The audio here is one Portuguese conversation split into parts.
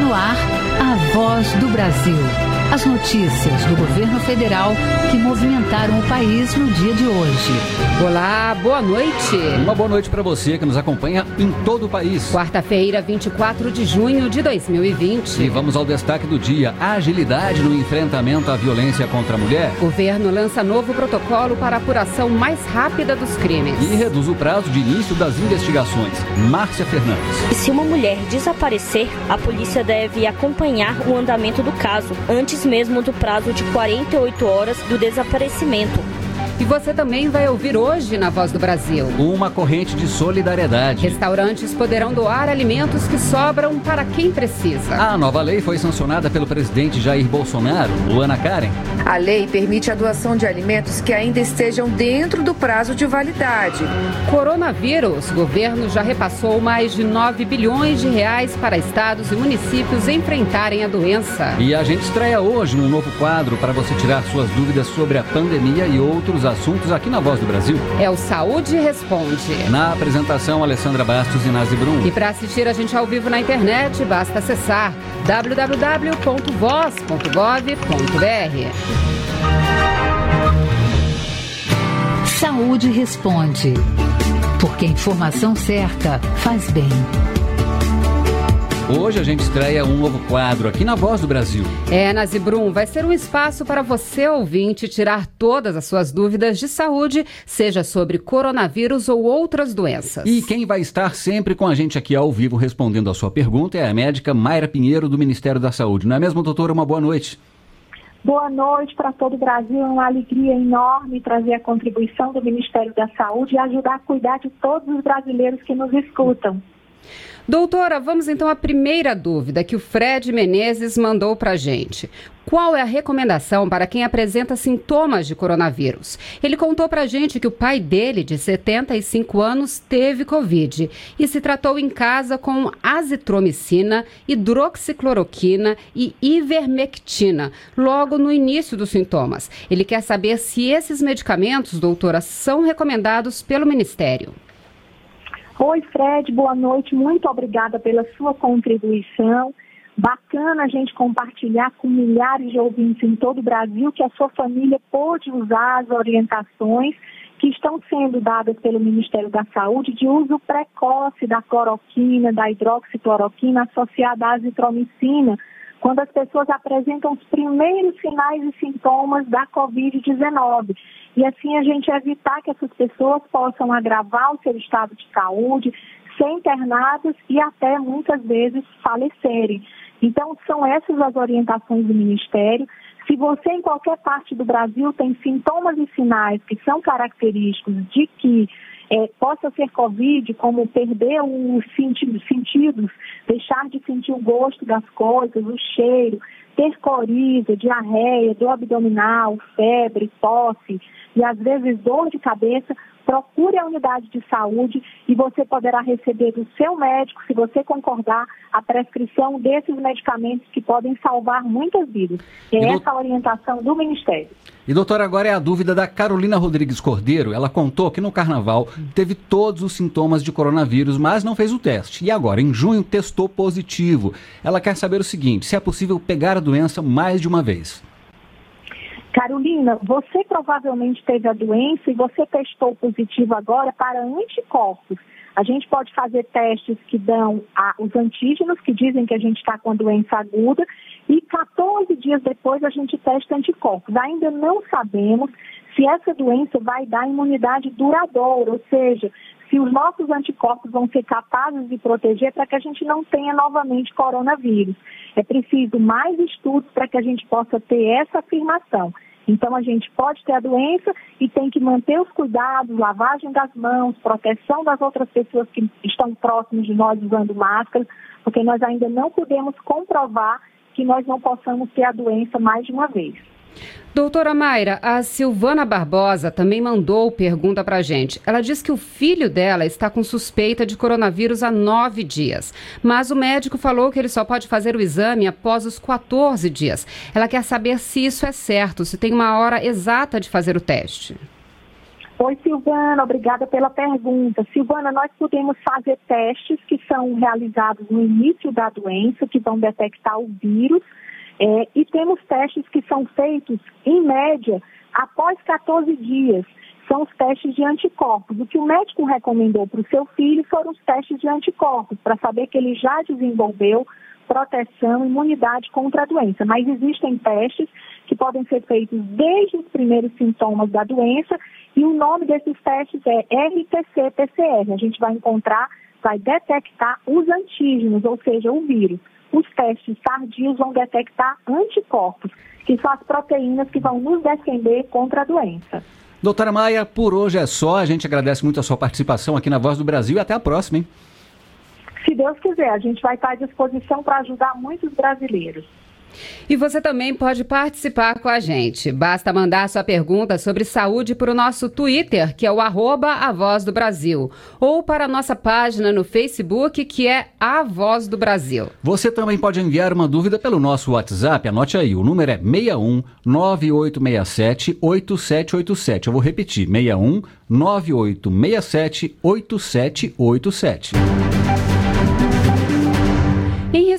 No ar a voz do Brasil. As notícias do governo federal que movimentaram o país no dia de hoje. Olá, boa noite. Uma boa noite para você que nos acompanha em todo o país. Quarta-feira, 24 de junho de 2020. E vamos ao destaque do dia: agilidade no enfrentamento à violência contra a mulher. Governo lança novo protocolo para apuração mais rápida dos crimes. E reduz o prazo de início das investigações. Márcia Fernandes. E se uma mulher desaparecer, a polícia deve acompanhar o andamento do caso antes mesmo do prazo de 48 horas do desaparecimento. E você também vai ouvir hoje na Voz do Brasil. Uma corrente de solidariedade. Restaurantes poderão doar alimentos que sobram para quem precisa. A nova lei foi sancionada pelo presidente Jair Bolsonaro. Luana Karen. A lei permite a doação de alimentos que ainda estejam dentro do prazo de validade. Coronavírus. O governo já repassou mais de 9 bilhões de reais para estados e municípios enfrentarem a doença. E a gente estreia hoje um novo quadro para você tirar suas dúvidas sobre a pandemia e outros assuntos aqui na Voz do Brasil. É o Saúde Responde. Na apresentação, Alessandra Bastos e Nazi Brum. E para assistir a gente ao vivo na internet, basta acessar www.voz.gov.br. Saúde Responde. Porque a informação certa faz bem. Hoje a gente estreia um novo quadro aqui na Voz do Brasil. É, Nazibrum, vai ser um espaço para você, ouvinte, tirar todas as suas dúvidas de saúde, seja sobre coronavírus ou outras doenças. E quem vai estar sempre com a gente aqui ao vivo respondendo a sua pergunta é a médica Mayra Pinheiro, do Ministério da Saúde. Não é mesmo, doutora? Uma boa noite. Boa noite para todo o Brasil. É uma alegria enorme trazer a contribuição do Ministério da Saúde e ajudar a cuidar de todos os brasileiros que nos escutam. Doutora, vamos então à primeira dúvida que o Fred Menezes mandou para a gente. Qual é a recomendação para quem apresenta sintomas de coronavírus? Ele contou para a gente que o pai dele, de 75 anos, teve Covid e se tratou em casa com azitromicina, hidroxicloroquina e ivermectina, logo no início dos sintomas. Ele quer saber se esses medicamentos, doutora, são recomendados pelo Ministério. Oi, Fred, boa noite. Muito obrigada pela sua contribuição. Bacana a gente compartilhar com milhares de ouvintes em todo o Brasil que a sua família pôde usar as orientações que estão sendo dadas pelo Ministério da Saúde de uso precoce da cloroquina, da hidroxicloroquina associada à azitromicina, quando as pessoas apresentam os primeiros sinais e sintomas da Covid-19 e assim a gente evitar que essas pessoas possam agravar o seu estado de saúde, ser internadas e até muitas vezes falecerem. Então, são essas as orientações do Ministério. Se você em qualquer parte do Brasil tem sintomas e sinais que são característicos de que é, possa ser Covid, como perder os sentidos, sentidos, deixar de sentir o gosto das coisas, o cheiro, ter coriza, diarreia, dor abdominal, febre, tosse, e às vezes dor de cabeça, procure a unidade de saúde e você poderá receber do seu médico, se você concordar, a prescrição desses medicamentos que podem salvar muitas vidas. É essa a orientação do Ministério. E doutora, agora é a dúvida da Carolina Rodrigues Cordeiro. Ela contou que no carnaval teve todos os sintomas de coronavírus, mas não fez o teste. E agora, em junho, testou positivo. Ela quer saber o seguinte: se é possível pegar a doença mais de uma vez. Carolina, você provavelmente teve a doença e você testou positivo agora para anticorpos. A gente pode fazer testes que dão a, os antígenos, que dizem que a gente está com a doença aguda, e 14 dias depois a gente testa anticorpos. Ainda não sabemos se essa doença vai dar imunidade duradoura, ou seja, se os nossos anticorpos vão ser capazes de proteger para que a gente não tenha novamente coronavírus. É preciso mais estudos para que a gente possa ter essa afirmação. Então, a gente pode ter a doença e tem que manter os cuidados, lavagem das mãos, proteção das outras pessoas que estão próximas de nós usando máscara, porque nós ainda não podemos comprovar que nós não possamos ter a doença mais de uma vez. Doutora Mayra, a Silvana Barbosa também mandou pergunta para gente. Ela diz que o filho dela está com suspeita de coronavírus há nove dias, mas o médico falou que ele só pode fazer o exame após os 14 dias. Ela quer saber se isso é certo, se tem uma hora exata de fazer o teste. Oi, Silvana, obrigada pela pergunta. Silvana, nós podemos fazer testes que são realizados no início da doença, que vão detectar o vírus, é, e temos testes que são feitos, em média, após 14 dias. São os testes de anticorpos. O que o médico recomendou para o seu filho foram os testes de anticorpos, para saber que ele já desenvolveu proteção, imunidade contra a doença. Mas existem testes que podem ser feitos desde os primeiros sintomas da doença e o nome desses testes é RTC-PCR. A gente vai encontrar, vai detectar os antígenos, ou seja, o vírus. Os testes tardios vão detectar anticorpos, que são as proteínas que vão nos defender contra a doença. Doutora Maia, por hoje é só. A gente agradece muito a sua participação aqui na Voz do Brasil e até a próxima, hein? Se Deus quiser, a gente vai estar à disposição para ajudar muitos brasileiros. E você também pode participar com a gente. Basta mandar sua pergunta sobre saúde para o nosso Twitter, que é o arroba A Voz do Brasil, ou para a nossa página no Facebook, que é A Voz do Brasil. Você também pode enviar uma dúvida pelo nosso WhatsApp. Anote aí, o número é 61 9867 8787. Eu vou repetir, 61 9867 8787.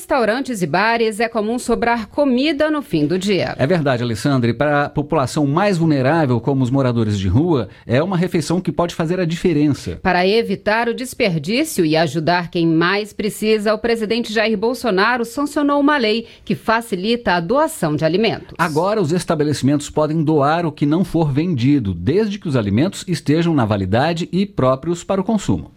Restaurantes e bares é comum sobrar comida no fim do dia. É verdade, Alessandra. E para a população mais vulnerável, como os moradores de rua, é uma refeição que pode fazer a diferença. Para evitar o desperdício e ajudar quem mais precisa, o presidente Jair Bolsonaro sancionou uma lei que facilita a doação de alimentos. Agora, os estabelecimentos podem doar o que não for vendido, desde que os alimentos estejam na validade e próprios para o consumo.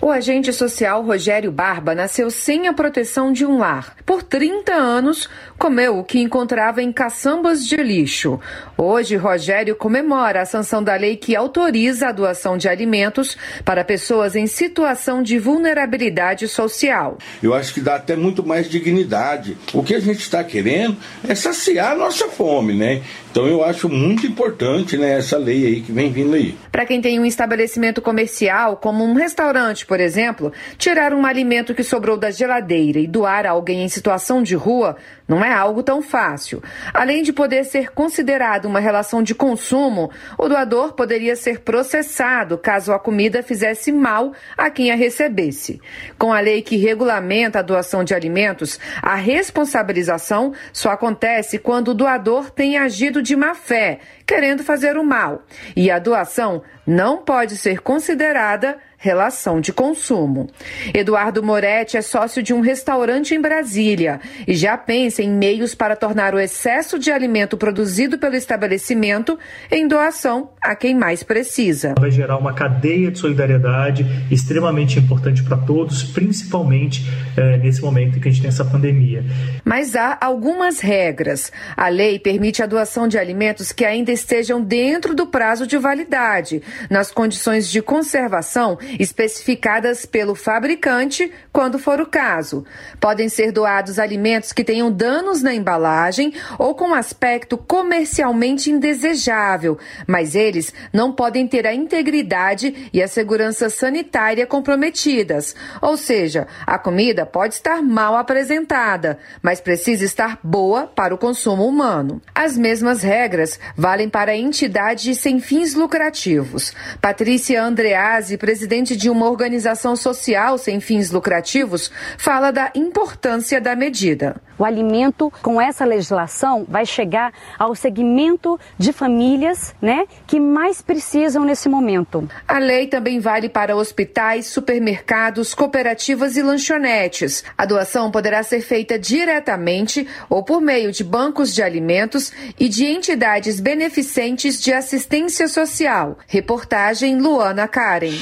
O agente social Rogério Barba nasceu sem a proteção de um lar. Por 30 anos, comeu o que encontrava em caçambas de lixo. Hoje, Rogério comemora a sanção da lei que autoriza a doação de alimentos para pessoas em situação de vulnerabilidade social. Eu acho que dá até muito mais dignidade. O que a gente está querendo é saciar a nossa fome, né? Então eu acho muito importante né, essa lei aí que vem vindo aí. Para quem tem um estabelecimento comercial, como um restaurante, por exemplo, tirar um alimento que sobrou da geladeira e doar a alguém em situação de rua não é algo tão fácil. Além de poder ser considerado uma relação de consumo, o doador poderia ser processado caso a comida fizesse mal a quem a recebesse. Com a lei que regulamenta a doação de alimentos, a responsabilização só acontece quando o doador tem agido de má fé, querendo fazer o mal. E a doação não pode ser considerada relação de consumo. Eduardo Moretti é sócio de um restaurante em Brasília e já pensa em meios para tornar o excesso de alimento produzido pelo estabelecimento em doação a quem mais precisa. Vai gerar uma cadeia de solidariedade extremamente importante para todos, principalmente é, nesse momento em que a gente tem essa pandemia. Mas há algumas regras. A lei permite a doação de alimentos que ainda estejam dentro do prazo de validade, nas condições de conservação especificadas pelo fabricante, quando for o caso. Podem ser doados alimentos que tenham danos na embalagem ou com aspecto comercialmente indesejável, mas eles não podem ter a integridade e a segurança sanitária comprometidas. Ou seja, a comida pode estar mal apresentada, mas precisa estar boa para o consumo humano. As mesmas regras valem para entidades sem fins lucrativos. Patrícia Andreazzi, presidente presidente de uma organização social sem fins lucrativos, fala da importância da medida. O alimento, com essa legislação, vai chegar ao segmento de famílias né, que mais precisam nesse momento. A lei também vale para hospitais, supermercados, cooperativas e lanchonetes. A doação poderá ser feita diretamente ou por meio de bancos de alimentos e de entidades beneficentes de assistência social. Reportagem Luana Karen.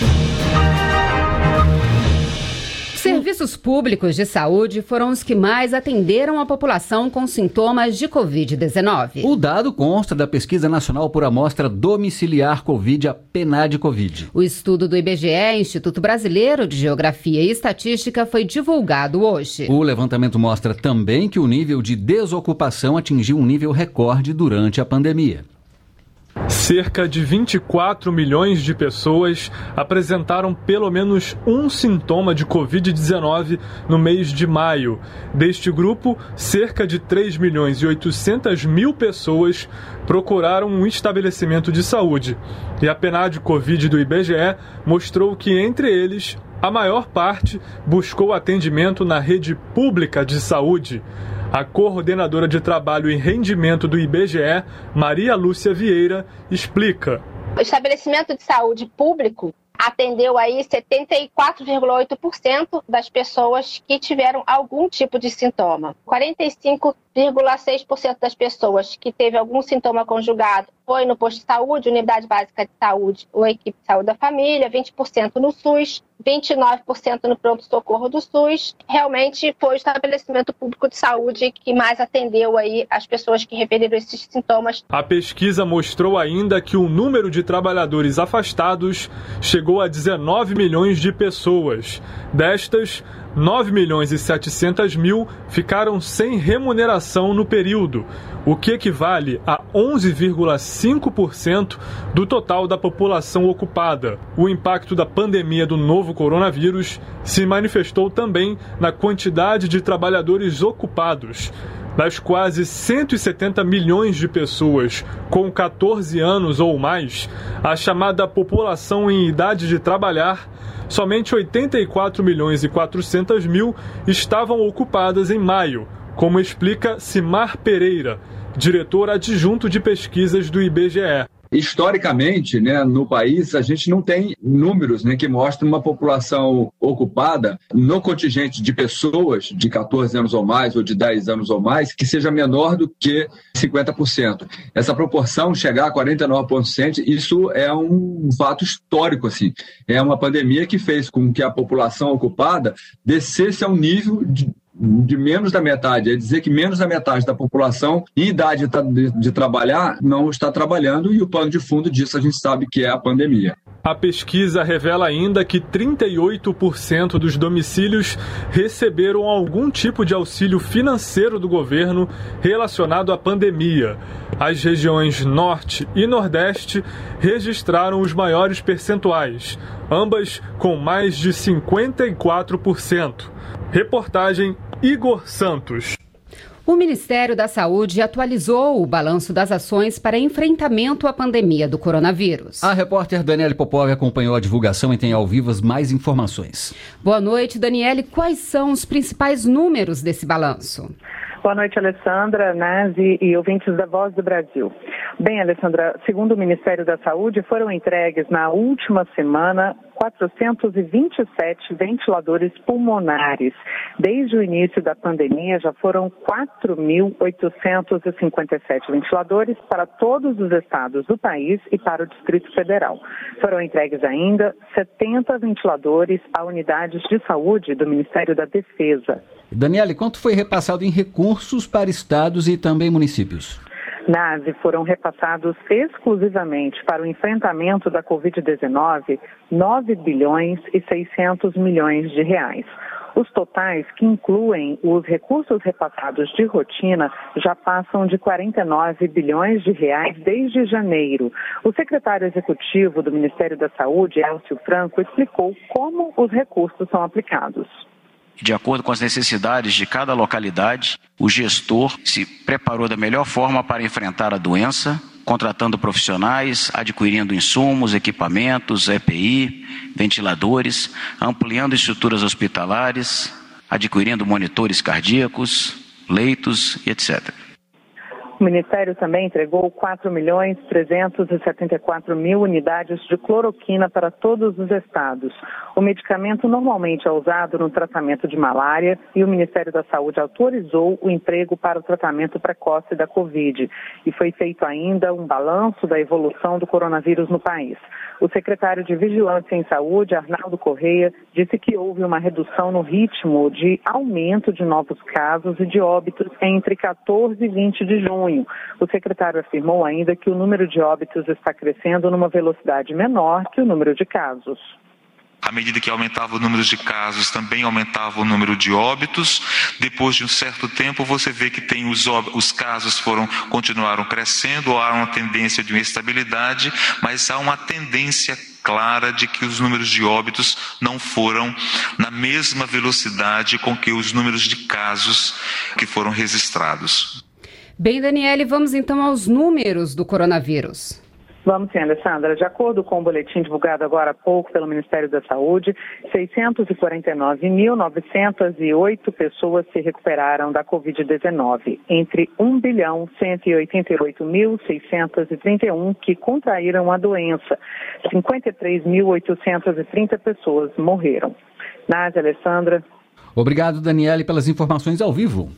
Serviços públicos de saúde foram os que mais atenderam a população com sintomas de Covid-19. O dado consta da Pesquisa Nacional por Amostra Domiciliar Covid, a PNAD Covid. O estudo do IBGE, Instituto Brasileiro de Geografia e Estatística, foi divulgado hoje. O levantamento mostra também que o nível de desocupação atingiu um nível recorde durante a pandemia. Cerca de 24 milhões de pessoas apresentaram pelo menos um sintoma de Covid-19 no mês de maio. Deste grupo, cerca de 3 milhões e 800 mil pessoas procuraram um estabelecimento de saúde. E a PNAD Covid do IBGE mostrou que, entre eles, a maior parte buscou atendimento na rede pública de saúde. A coordenadora de trabalho e rendimento do IBGE, Maria Lúcia Vieira, explica. O estabelecimento de saúde público atendeu aí 74,8% das pessoas que tiveram algum tipo de sintoma. 45,6% das pessoas que teve algum sintoma conjugado foi no posto de saúde, unidade básica de saúde ou equipe de saúde da família, 20% no SUS, 29% no pronto-socorro do SUS. Realmente foi o estabelecimento público de saúde que mais atendeu aí as pessoas que referiram esses sintomas. A pesquisa mostrou ainda que o número de trabalhadores afastados chegou a 19 milhões de pessoas. Destas, 9 milhões e 700 mil ficaram sem remuneração no período, o que equivale a 11,5% do total da população ocupada. O impacto da pandemia do novo coronavírus se manifestou também na quantidade de trabalhadores ocupados. Das quase 170 milhões de pessoas com 14 anos ou mais, a chamada população em idade de trabalhar somente 84 milhões e 400 mil estavam ocupadas em maio, como explica Simar Pereira, diretor adjunto de pesquisas do IBGE. Historicamente, né, no país, a gente não tem números né, que mostram uma população ocupada no contingente de pessoas de 14 anos ou mais, ou de 10 anos ou mais, que seja menor do que 50%. Essa proporção chegar a 49%, isso é um fato histórico. Assim. É uma pandemia que fez com que a população ocupada descesse a um nível de, de menos da metade, é dizer que menos da metade da população em idade de, de, trabalhar não está trabalhando e o pano de fundo disso a gente sabe que é a pandemia. A pesquisa revela ainda que 38% dos domicílios receberam algum tipo de auxílio financeiro do governo relacionado à pandemia. As regiões Norte e Nordeste registraram os maiores percentuais, ambas com mais de 54%. Reportagem Igor Santos. O Ministério da Saúde atualizou o balanço das ações para enfrentamento à pandemia do coronavírus. A repórter Daniele Popov acompanhou a divulgação e tem ao vivo mais informações. Boa noite, Daniele. Quais são os principais números desse balanço? Boa noite, Alessandra, Nazi e ouvintes da Voz do Brasil. Bem, Alessandra, segundo o Ministério da Saúde, foram entregues na última semana 427 ventiladores pulmonares. Desde o início da pandemia, já foram 4.857 ventiladores para todos os estados do país e para o Distrito Federal. Foram entregues ainda 70 ventiladores a unidades de saúde do Ministério da Defesa. Daniele, quanto foi repassado em recursos para estados e também municípios? NASE foram repassados exclusivamente para o enfrentamento da Covid-19 9 bilhões e 600 milhões de reais. Os totais, que incluem os recursos repassados de rotina, já passam de 49 bilhões de reais desde janeiro. O secretário executivo do Ministério da Saúde, Elcio Franco, explicou como os recursos são aplicados. De acordo com as necessidades de cada localidade, o gestor se preparou da melhor forma para enfrentar a doença, contratando profissionais, adquirindo insumos, equipamentos, EPI, ventiladores, ampliando estruturas hospitalares, adquirindo monitores cardíacos, leitos etc. O Ministério também entregou 4 milhões 374 mil unidades de cloroquina para todos os estados. O medicamento normalmente é usado no tratamento de malária e o Ministério da Saúde autorizou o emprego para o tratamento precoce da Covid. E foi feito ainda um balanço da evolução do coronavírus no país. O secretário de Vigilância em Saúde, Arnaldo Correia, disse que houve uma redução no ritmo de aumento de novos casos e de óbitos entre 14 e 20 de junho. O secretário afirmou ainda que o número de óbitos está crescendo numa velocidade menor que o número de casos. À medida que aumentava o número de casos, também aumentava o número de óbitos. Depois de um certo tempo, você vê que tem os, os casos foram continuaram crescendo, há uma tendência de uma estabilidade, mas há uma tendência clara de que os números de óbitos não foram na mesma velocidade com que os números de casos que foram registrados. Bem, Daniele, vamos então aos números do coronavírus. Vamos sim, Alessandra. De acordo com o boletim divulgado agora há pouco pelo Ministério da Saúde, 649.908 pessoas se recuperaram da Covid-19, entre 1 bilhão 188.631 que contraíram a doença. 53.830 pessoas morreram. Nádia, Alessandra. Obrigado, Daniele, pelas informações ao vivo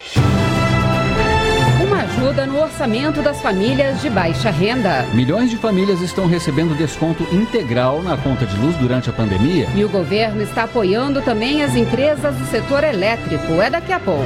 ajuda no orçamento das famílias de baixa renda. Milhões de famílias estão recebendo desconto integral na conta de luz durante a pandemia. E o governo está apoiando também as empresas do setor elétrico. É daqui a pouco.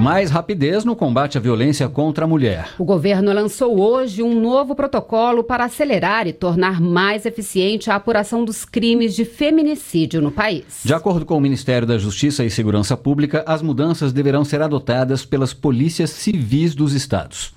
Mais rapidez no combate à violência contra a mulher. O governo lançou hoje um novo protocolo para acelerar e tornar mais eficiente a apuração dos crimes de feminicídio no país. De acordo com o Ministério da Justiça e Segurança Pública, as mudanças deverão ser adotadas pelas polícias civis dos estados.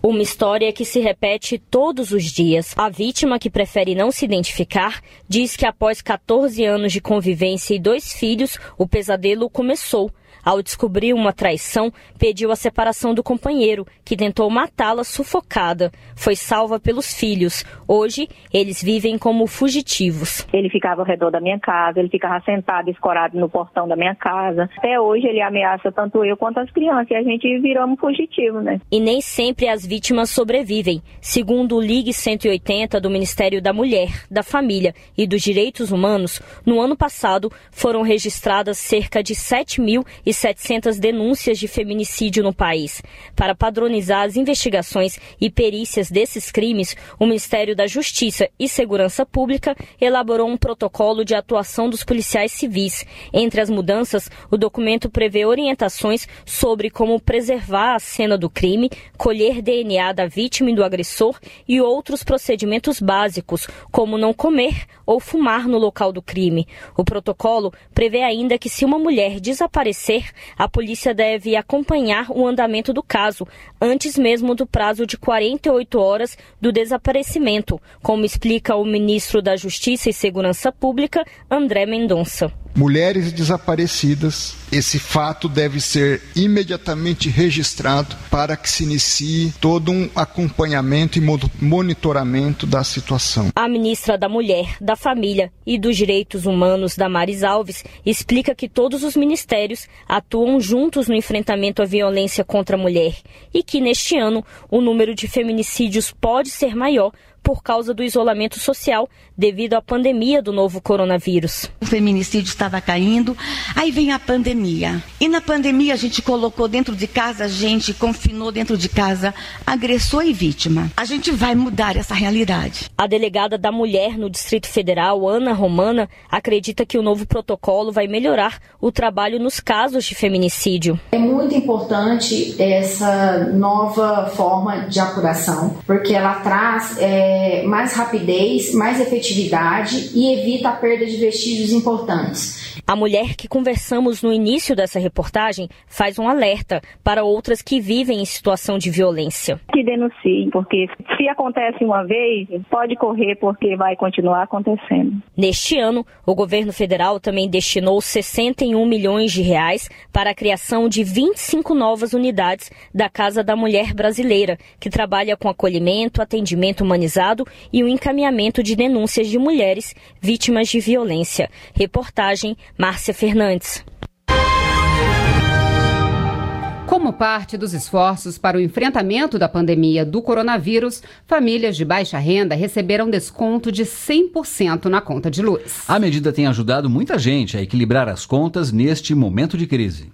Uma história que se repete todos os dias. A vítima, que prefere não se identificar, diz que após 14 anos de convivência e dois filhos, o pesadelo começou ao descobrir uma traição, pediu a separação do companheiro, que tentou matá-la sufocada. Foi salva pelos filhos. Hoje, eles vivem como fugitivos. Ele ficava ao redor da minha casa, ele ficava sentado, escorado no portão da minha casa. Até hoje, ele ameaça tanto eu quanto as crianças e a gente viramos fugitivos, né? E nem sempre as vítimas sobrevivem. Segundo o Ligue 180 do Ministério da Mulher, da Família e dos Direitos Humanos, no ano passado foram registradas cerca de 7 mil e 700 denúncias de feminicídio no país. Para padronizar as investigações e perícias desses crimes, o Ministério da Justiça e Segurança Pública elaborou um protocolo de atuação dos policiais civis. Entre as mudanças, o documento prevê orientações sobre como preservar a cena do crime, colher DNA da vítima e do agressor e outros procedimentos básicos, como não comer ou fumar no local do crime. O protocolo prevê ainda que se uma mulher desaparecer, a polícia deve acompanhar o andamento do caso, antes mesmo do prazo de 48 horas do desaparecimento, como explica o ministro da Justiça e Segurança Pública, André Mendonça mulheres desaparecidas. Esse fato deve ser imediatamente registrado para que se inicie todo um acompanhamento e monitoramento da situação. A ministra da Mulher, da Família e dos Direitos Humanos, Damares Alves, explica que todos os ministérios atuam juntos no enfrentamento à violência contra a mulher e que neste ano o número de feminicídios pode ser maior por causa do isolamento social devido à pandemia do novo coronavírus. O feminicídio estava caindo, aí vem a pandemia. E na pandemia a gente colocou dentro de casa, a gente confinou dentro de casa agressor e vítima. A gente vai mudar essa realidade. A delegada da mulher no Distrito Federal, Ana Romana, acredita que o novo protocolo vai melhorar o trabalho nos casos de feminicídio. É muito importante essa nova forma de apuração, porque ela traz é, é, mais rapidez, mais efetividade e evita a perda de vestígios importantes. A mulher que conversamos no início dessa reportagem faz um alerta para outras que vivem em situação de violência. Que denunciem, porque se acontece uma vez, pode correr porque vai continuar acontecendo. Neste ano, o governo federal também destinou 61 milhões de reais para a criação de 25 novas unidades da Casa da Mulher Brasileira, que trabalha com acolhimento, atendimento humanizado e o encaminhamento de denúncias de mulheres vítimas de violência. Reportagem Márcia Fernandes. Como parte dos esforços para o enfrentamento da pandemia do coronavírus, famílias de baixa renda receberam desconto de 100% na conta de luz. A medida tem ajudado muita gente a equilibrar as contas neste momento de crise.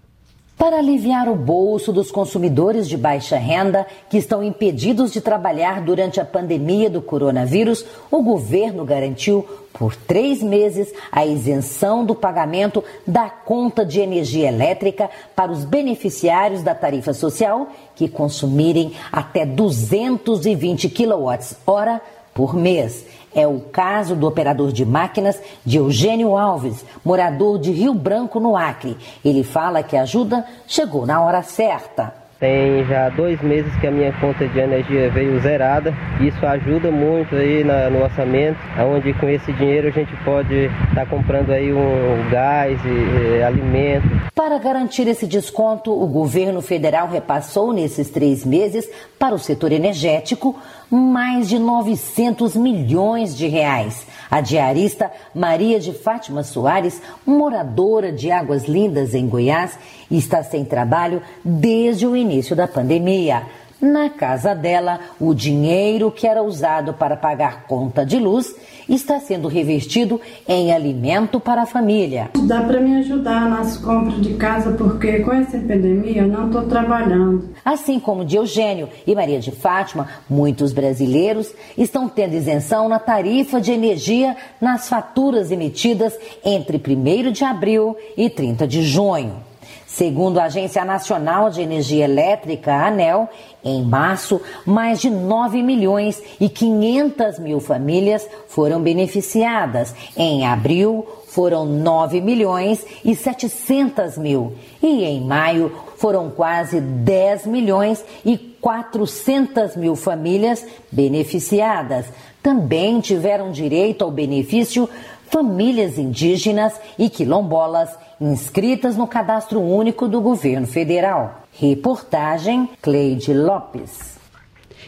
Para aliviar o bolso dos consumidores de baixa renda que estão impedidos de trabalhar durante a pandemia do coronavírus, o governo garantiu por três meses a isenção do pagamento da conta de energia elétrica para os beneficiários da tarifa social que consumirem até 220 kWh por mês. É o caso do operador de máquinas de Eugênio Alves, morador de Rio Branco, no Acre. Ele fala que a ajuda chegou na hora certa. Tem já dois meses que a minha conta de energia veio zerada. Isso ajuda muito aí na, no orçamento, onde com esse dinheiro a gente pode estar tá comprando aí um gás e, e alimento. Para garantir esse desconto, o governo federal repassou nesses três meses para o setor energético mais de 900 milhões de reais. A diarista Maria de Fátima Soares, moradora de Águas Lindas, em Goiás, está sem trabalho desde o início da pandemia. Na casa dela, o dinheiro que era usado para pagar conta de luz está sendo revestido em alimento para a família. Dá para me ajudar nas compras de casa porque com essa epidemia eu não estou trabalhando. Assim como de Eugênio e Maria de Fátima, muitos brasileiros estão tendo isenção na tarifa de energia nas faturas emitidas entre 1 de abril e 30 de junho. Segundo a Agência Nacional de Energia Elétrica, ANEL, em março, mais de 9 milhões e 500 mil famílias foram beneficiadas. Em abril, foram 9 milhões e 700 mil. E em maio, foram quase 10 milhões e 400 mil famílias beneficiadas. Também tiveram direito ao benefício famílias indígenas e quilombolas inscritas no cadastro único do governo federal. Reportagem Cleide Lopes.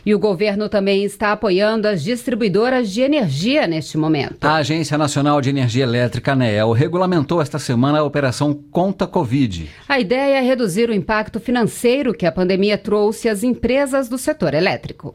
E o governo também está apoiando as distribuidoras de energia neste momento. A Agência Nacional de Energia Elétrica, ANEEL, regulamentou esta semana a operação Conta Covid. A ideia é reduzir o impacto financeiro que a pandemia trouxe às empresas do setor elétrico.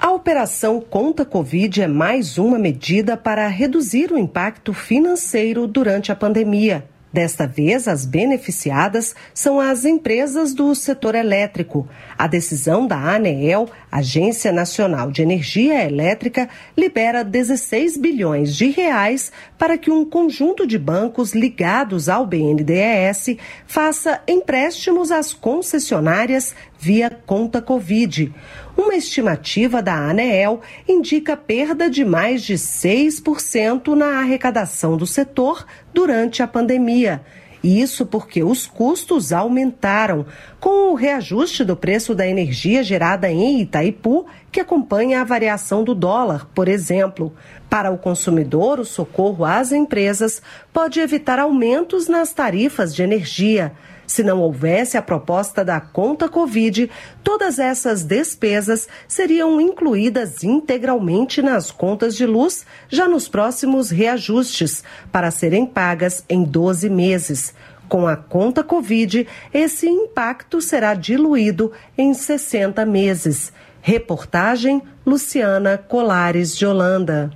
A operação Conta Covid é mais uma medida para reduzir o impacto financeiro durante a pandemia. Desta vez, as beneficiadas são as empresas do setor elétrico. A decisão da ANEEL, Agência Nacional de Energia Elétrica, libera 16 bilhões de reais para que um conjunto de bancos ligados ao BNDES faça empréstimos às concessionárias via conta Covid. Uma estimativa da ANEEL indica perda de mais de 6% na arrecadação do setor durante a pandemia. Isso porque os custos aumentaram, com o reajuste do preço da energia gerada em Itaipu, que acompanha a variação do dólar, por exemplo. Para o consumidor, o socorro às empresas pode evitar aumentos nas tarifas de energia. Se não houvesse a proposta da conta Covid, todas essas despesas seriam incluídas integralmente nas contas de luz já nos próximos reajustes, para serem pagas em 12 meses. Com a conta Covid, esse impacto será diluído em 60 meses. Reportagem Luciana Colares de Holanda.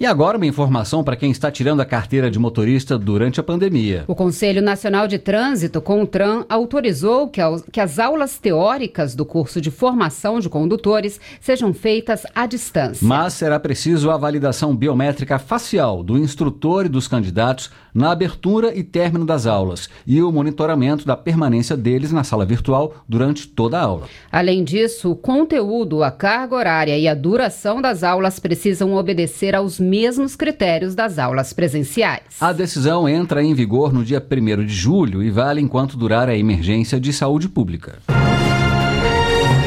E agora uma informação para quem está tirando a carteira de motorista durante a pandemia. O Conselho Nacional de Trânsito, CONTRAN, autorizou que, que as aulas teóricas do curso de formação de condutores sejam feitas à distância. Mas será preciso a validação biométrica facial do instrutor e dos candidatos na abertura e término das aulas e o monitoramento da permanência deles na sala virtual durante toda a aula. Além disso, o conteúdo, a carga horária e a duração das aulas precisam obedecer aos mesmos critérios das aulas presenciais. A decisão entra em vigor no dia 1 de julho e vale enquanto durar a emergência de saúde pública.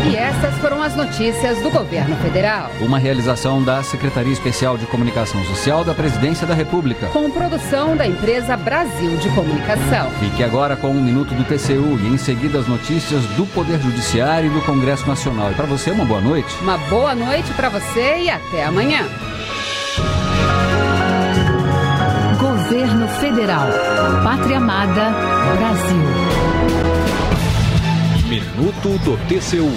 E essas foram as notícias do governo federal. Uma realização da Secretaria Especial de Comunicação Social da Presidência da República. Com produção da empresa Brasil de Comunicação. Fique agora com um minuto do TCU e em seguida as notícias do Poder Judiciário e do Congresso Nacional. E para você, uma boa noite. Uma boa noite para você e até amanhã. Governo Federal. Pátria Amada, Brasil. Minuto do TCU.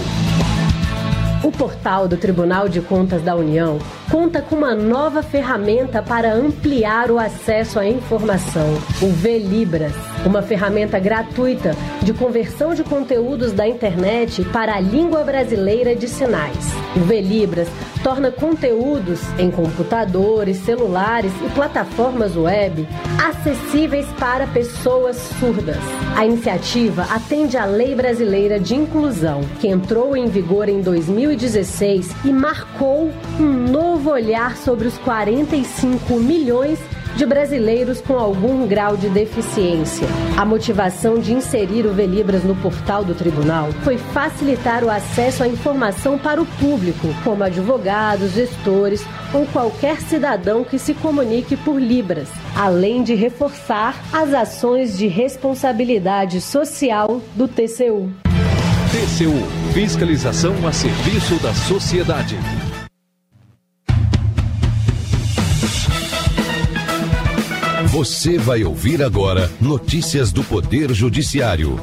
O portal do Tribunal de Contas da União conta com uma nova ferramenta para ampliar o acesso à informação, o VLibras. Uma ferramenta gratuita de conversão de conteúdos da internet para a língua brasileira de sinais. O Velibras torna conteúdos em computadores, celulares e plataformas web acessíveis para pessoas surdas. A iniciativa atende à Lei Brasileira de Inclusão, que entrou em vigor em 2016 e marcou um novo olhar sobre os 45 milhões de brasileiros com algum grau de deficiência. A motivação de inserir o Velibras no portal do tribunal foi facilitar o acesso à informação para o público, como advogados, gestores ou qualquer cidadão que se comunique por Libras, além de reforçar as ações de responsabilidade social do TCU. TCU Fiscalização a serviço da sociedade. Você vai ouvir agora notícias do Poder Judiciário.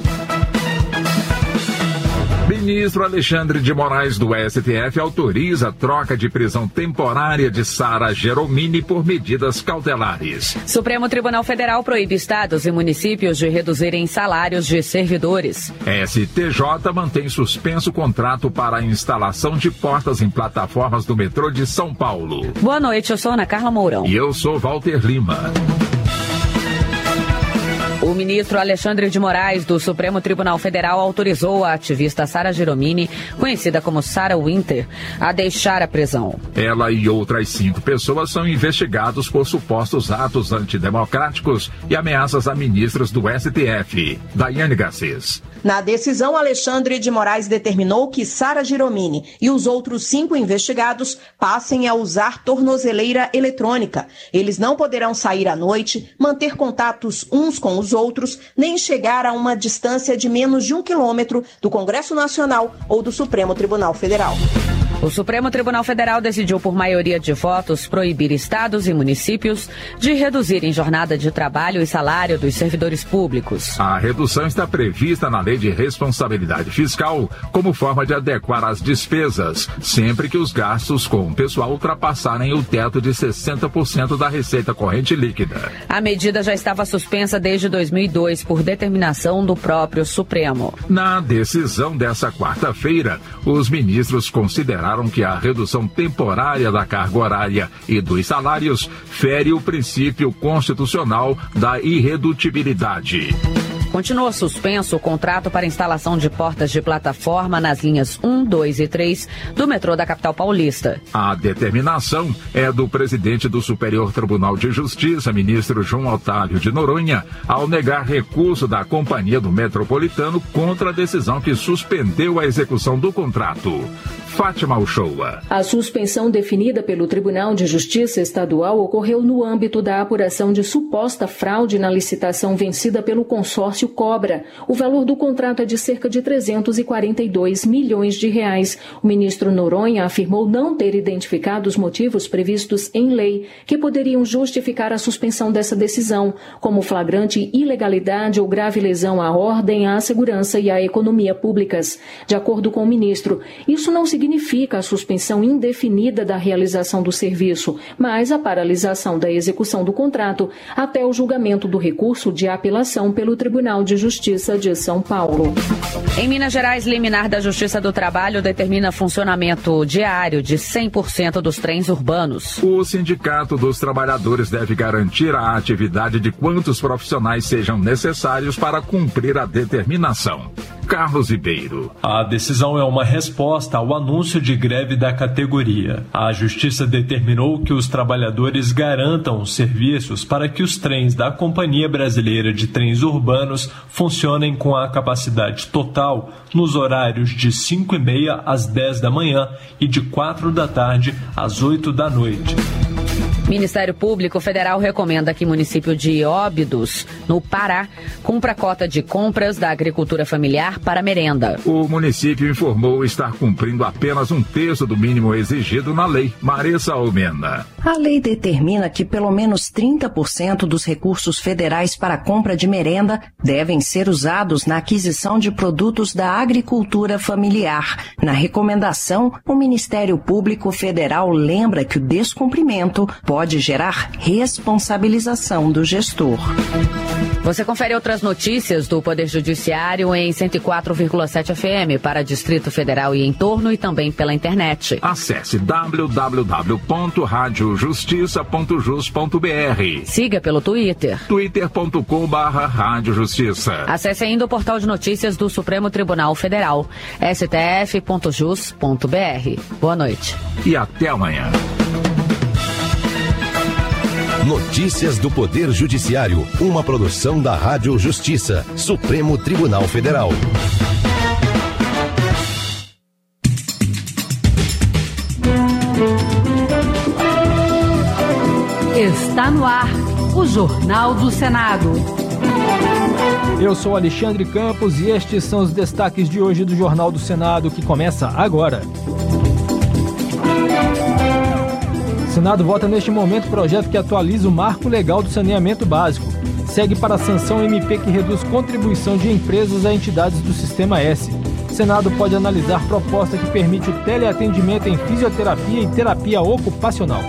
Ministro Alexandre de Moraes do STF autoriza a troca de prisão temporária de Sara Geromini por medidas cautelares. Supremo Tribunal Federal proíbe estados e municípios de reduzirem salários de servidores. STJ mantém suspenso o contrato para a instalação de portas em plataformas do metrô de São Paulo. Boa noite, eu sou Ana Carla Mourão. E eu sou Walter Lima. O ministro Alexandre de Moraes, do Supremo Tribunal Federal, autorizou a ativista Sara Giromini, conhecida como Sara Winter, a deixar a prisão. Ela e outras cinco pessoas são investigados por supostos atos antidemocráticos e ameaças a ministros do STF. Daiane Garcês. Na decisão, Alexandre de Moraes determinou que Sara Giromini e os outros cinco investigados passem a usar tornozeleira eletrônica. Eles não poderão sair à noite, manter contatos uns com os outros, nem chegar a uma distância de menos de um quilômetro do Congresso Nacional ou do Supremo Tribunal Federal. O Supremo Tribunal Federal decidiu, por maioria de votos, proibir estados e municípios de reduzirem jornada de trabalho e salário dos servidores públicos. A redução está prevista na Lei de Responsabilidade Fiscal como forma de adequar as despesas, sempre que os gastos com o pessoal ultrapassarem o teto de 60% da receita corrente líquida. A medida já estava suspensa desde 2002 por determinação do próprio Supremo. Na decisão dessa quarta-feira, os ministros consideraram que a redução temporária da carga horária e dos salários fere o princípio constitucional da irredutibilidade. Continua suspenso o contrato para instalação de portas de plataforma nas linhas 1, 2 e 3 do metrô da capital paulista. A determinação é do presidente do Superior Tribunal de Justiça, ministro João Otávio de Noronha, ao negar recurso da Companhia do Metropolitano contra a decisão que suspendeu a execução do contrato. Fátima Uchoa. A suspensão definida pelo Tribunal de Justiça Estadual ocorreu no âmbito da apuração de suposta fraude na licitação vencida pelo consórcio Cobra. O valor do contrato é de cerca de 342 milhões de reais. O ministro Noronha afirmou não ter identificado os motivos previstos em lei que poderiam justificar a suspensão dessa decisão, como flagrante ilegalidade ou grave lesão à ordem, à segurança e à economia públicas. De acordo com o ministro, isso não significa a suspensão indefinida da realização do serviço, mas a paralisação da execução do contrato até o julgamento do recurso de apelação pelo Tribunal de Justiça de São Paulo. Em Minas Gerais, liminar da Justiça do Trabalho determina funcionamento diário de 100% dos trens urbanos. O Sindicato dos Trabalhadores deve garantir a atividade de quantos profissionais sejam necessários para cumprir a determinação. Carlos Ribeiro. A decisão é uma resposta ao anúncio de greve da categoria. A Justiça determinou que os trabalhadores garantam os serviços para que os trens da Companhia Brasileira de Trens Urbanos funcionem com a capacidade total nos horários de 5 e meia às 10 da manhã e de 4 da tarde às 8 da noite. Ministério Público Federal recomenda que o município de Óbidos, no Pará, cumpra a cota de compras da agricultura familiar para merenda. O município informou estar cumprindo apenas um terço do mínimo exigido na lei. Marissa Almena. A lei determina que pelo menos 30% dos recursos federais para a compra de merenda devem ser usados na aquisição de produtos da agricultura familiar. Na recomendação, o Ministério Público Federal lembra que o descumprimento pode pode gerar responsabilização do gestor. Você confere outras notícias do Poder Judiciário em 104,7 FM para Distrito Federal e em torno e também pela internet. Acesse www.radiojustiça.jus.br. Siga pelo Twitter. twitter.com/barra Justiça. Acesse ainda o portal de notícias do Supremo Tribunal Federal, stf.jus.br. Boa noite. E até amanhã. Notícias do Poder Judiciário, uma produção da Rádio Justiça, Supremo Tribunal Federal. Está no ar o Jornal do Senado. Eu sou Alexandre Campos e estes são os destaques de hoje do Jornal do Senado que começa agora. Senado vota neste momento projeto que atualiza o marco legal do saneamento básico. Segue para a sanção MP que reduz contribuição de empresas a entidades do Sistema S. Senado pode analisar proposta que permite o teleatendimento em fisioterapia e terapia ocupacional.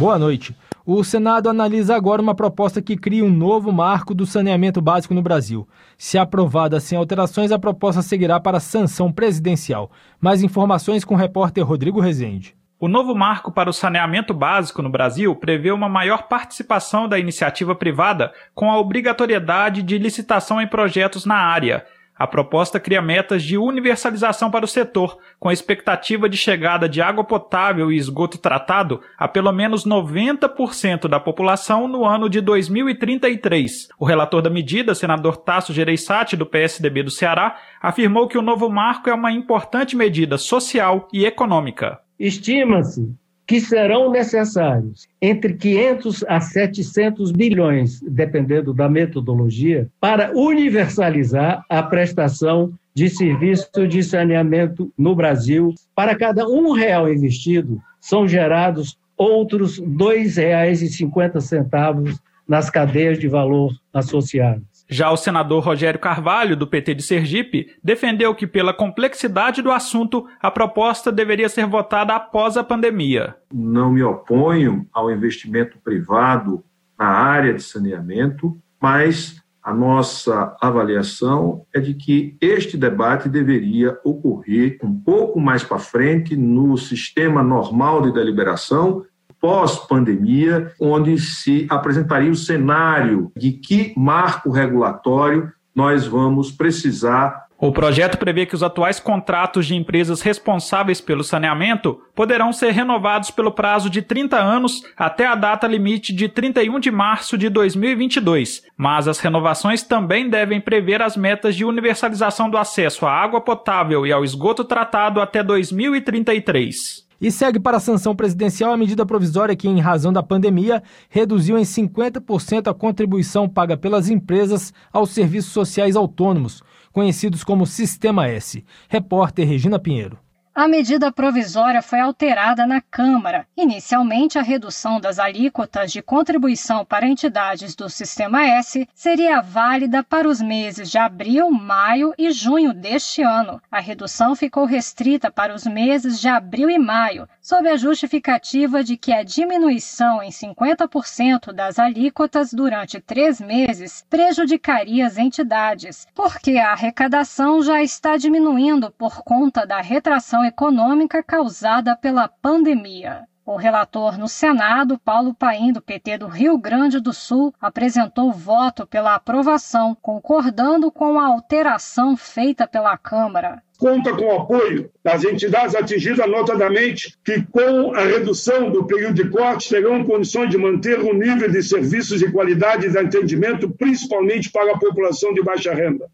Boa noite. O Senado analisa agora uma proposta que cria um novo marco do saneamento básico no Brasil. Se aprovada sem alterações, a proposta seguirá para sanção presidencial. Mais informações com o repórter Rodrigo Rezende. O novo marco para o saneamento básico no Brasil prevê uma maior participação da iniciativa privada com a obrigatoriedade de licitação em projetos na área a proposta cria metas de universalização para o setor, com a expectativa de chegada de água potável e esgoto tratado a pelo menos 90% da população no ano de 2033. O relator da medida, senador Tasso Gereissati, do PSDB do Ceará, afirmou que o novo marco é uma importante medida social e econômica. Estima-se que serão necessários entre 500 a 700 bilhões, dependendo da metodologia, para universalizar a prestação de serviço de saneamento no Brasil. Para cada um real investido, são gerados outros R$ 2,50 nas cadeias de valor associadas. Já o senador Rogério Carvalho, do PT de Sergipe, defendeu que, pela complexidade do assunto, a proposta deveria ser votada após a pandemia. Não me oponho ao investimento privado na área de saneamento, mas a nossa avaliação é de que este debate deveria ocorrer um pouco mais para frente no sistema normal de deliberação pós-pandemia, onde se apresentaria o cenário de que marco regulatório nós vamos precisar o projeto prevê que os atuais contratos de empresas responsáveis pelo saneamento poderão ser renovados pelo prazo de 30 anos até a data limite de 31 de março de 2022, mas as renovações também devem prever as metas de universalização do acesso à água potável e ao esgoto tratado até 2033. E segue para a sanção presidencial a medida provisória que, em razão da pandemia, reduziu em 50% a contribuição paga pelas empresas aos serviços sociais autônomos, conhecidos como Sistema S. Repórter Regina Pinheiro. A medida provisória foi alterada na Câmara. Inicialmente, a redução das alíquotas de contribuição para entidades do Sistema S seria válida para os meses de abril, maio e junho deste ano. A redução ficou restrita para os meses de abril e maio, sob a justificativa de que a diminuição em 50% das alíquotas durante três meses prejudicaria as entidades, porque a arrecadação já está diminuindo por conta da retração econômica causada pela pandemia. O relator no Senado, Paulo Paim, do PT do Rio Grande do Sul, apresentou voto pela aprovação, concordando com a alteração feita pela Câmara. Conta com o apoio das entidades atingidas, notadamente que, com a redução do período de corte, terão condições de manter o nível de serviços de qualidade de atendimento, principalmente para a população de baixa renda.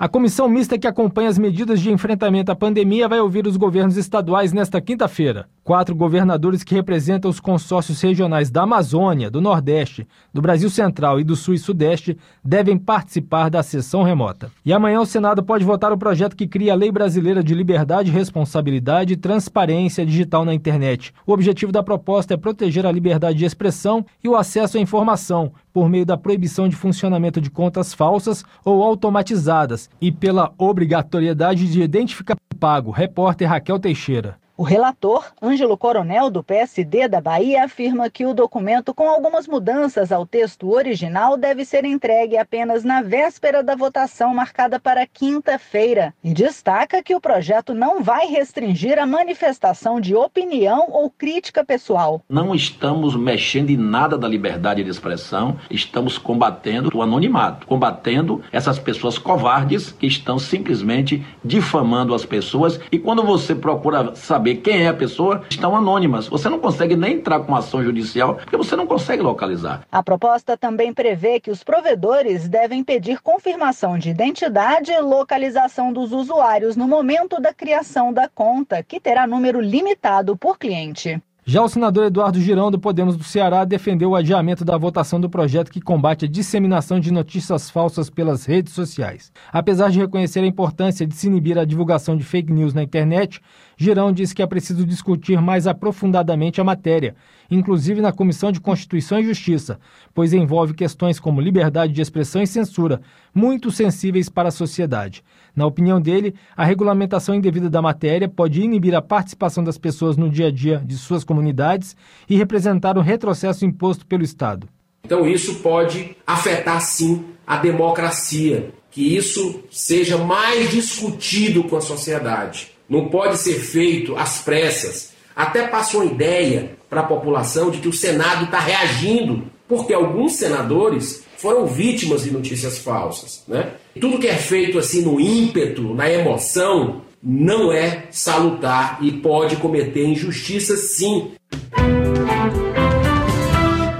A comissão mista que acompanha as medidas de enfrentamento à pandemia vai ouvir os governos estaduais nesta quinta-feira. Quatro governadores que representam os consórcios regionais da Amazônia, do Nordeste, do Brasil Central e do Sul e Sudeste devem participar da sessão remota. E amanhã o Senado pode votar o projeto que cria a Lei Brasileira de Liberdade, Responsabilidade e Transparência Digital na Internet. O objetivo da proposta é proteger a liberdade de expressão e o acesso à informação por meio da proibição de funcionamento de contas falsas ou automatizadas e pela obrigatoriedade de identificar pago. Repórter Raquel Teixeira. O relator, Ângelo Coronel, do PSD da Bahia, afirma que o documento, com algumas mudanças ao texto original, deve ser entregue apenas na véspera da votação marcada para quinta-feira. E destaca que o projeto não vai restringir a manifestação de opinião ou crítica pessoal. Não estamos mexendo em nada da liberdade de expressão, estamos combatendo o anonimato, combatendo essas pessoas covardes que estão simplesmente difamando as pessoas. E quando você procura saber saber quem é a pessoa, estão anônimas. Você não consegue nem entrar com ação judicial porque você não consegue localizar. A proposta também prevê que os provedores devem pedir confirmação de identidade e localização dos usuários no momento da criação da conta, que terá número limitado por cliente. Já o senador Eduardo Girão, do Podemos do Ceará, defendeu o adiamento da votação do projeto que combate a disseminação de notícias falsas pelas redes sociais. Apesar de reconhecer a importância de se inibir a divulgação de fake news na internet, Girão disse que é preciso discutir mais aprofundadamente a matéria, inclusive na Comissão de Constituição e Justiça, pois envolve questões como liberdade de expressão e censura, muito sensíveis para a sociedade. Na opinião dele, a regulamentação indevida da matéria pode inibir a participação das pessoas no dia a dia de suas comunidades e representar um retrocesso imposto pelo Estado. Então, isso pode afetar sim a democracia, que isso seja mais discutido com a sociedade não pode ser feito às pressas. Até passou uma ideia para a população de que o Senado está reagindo, porque alguns senadores foram vítimas de notícias falsas. Né? Tudo que é feito assim no ímpeto, na emoção, não é salutar e pode cometer injustiça sim.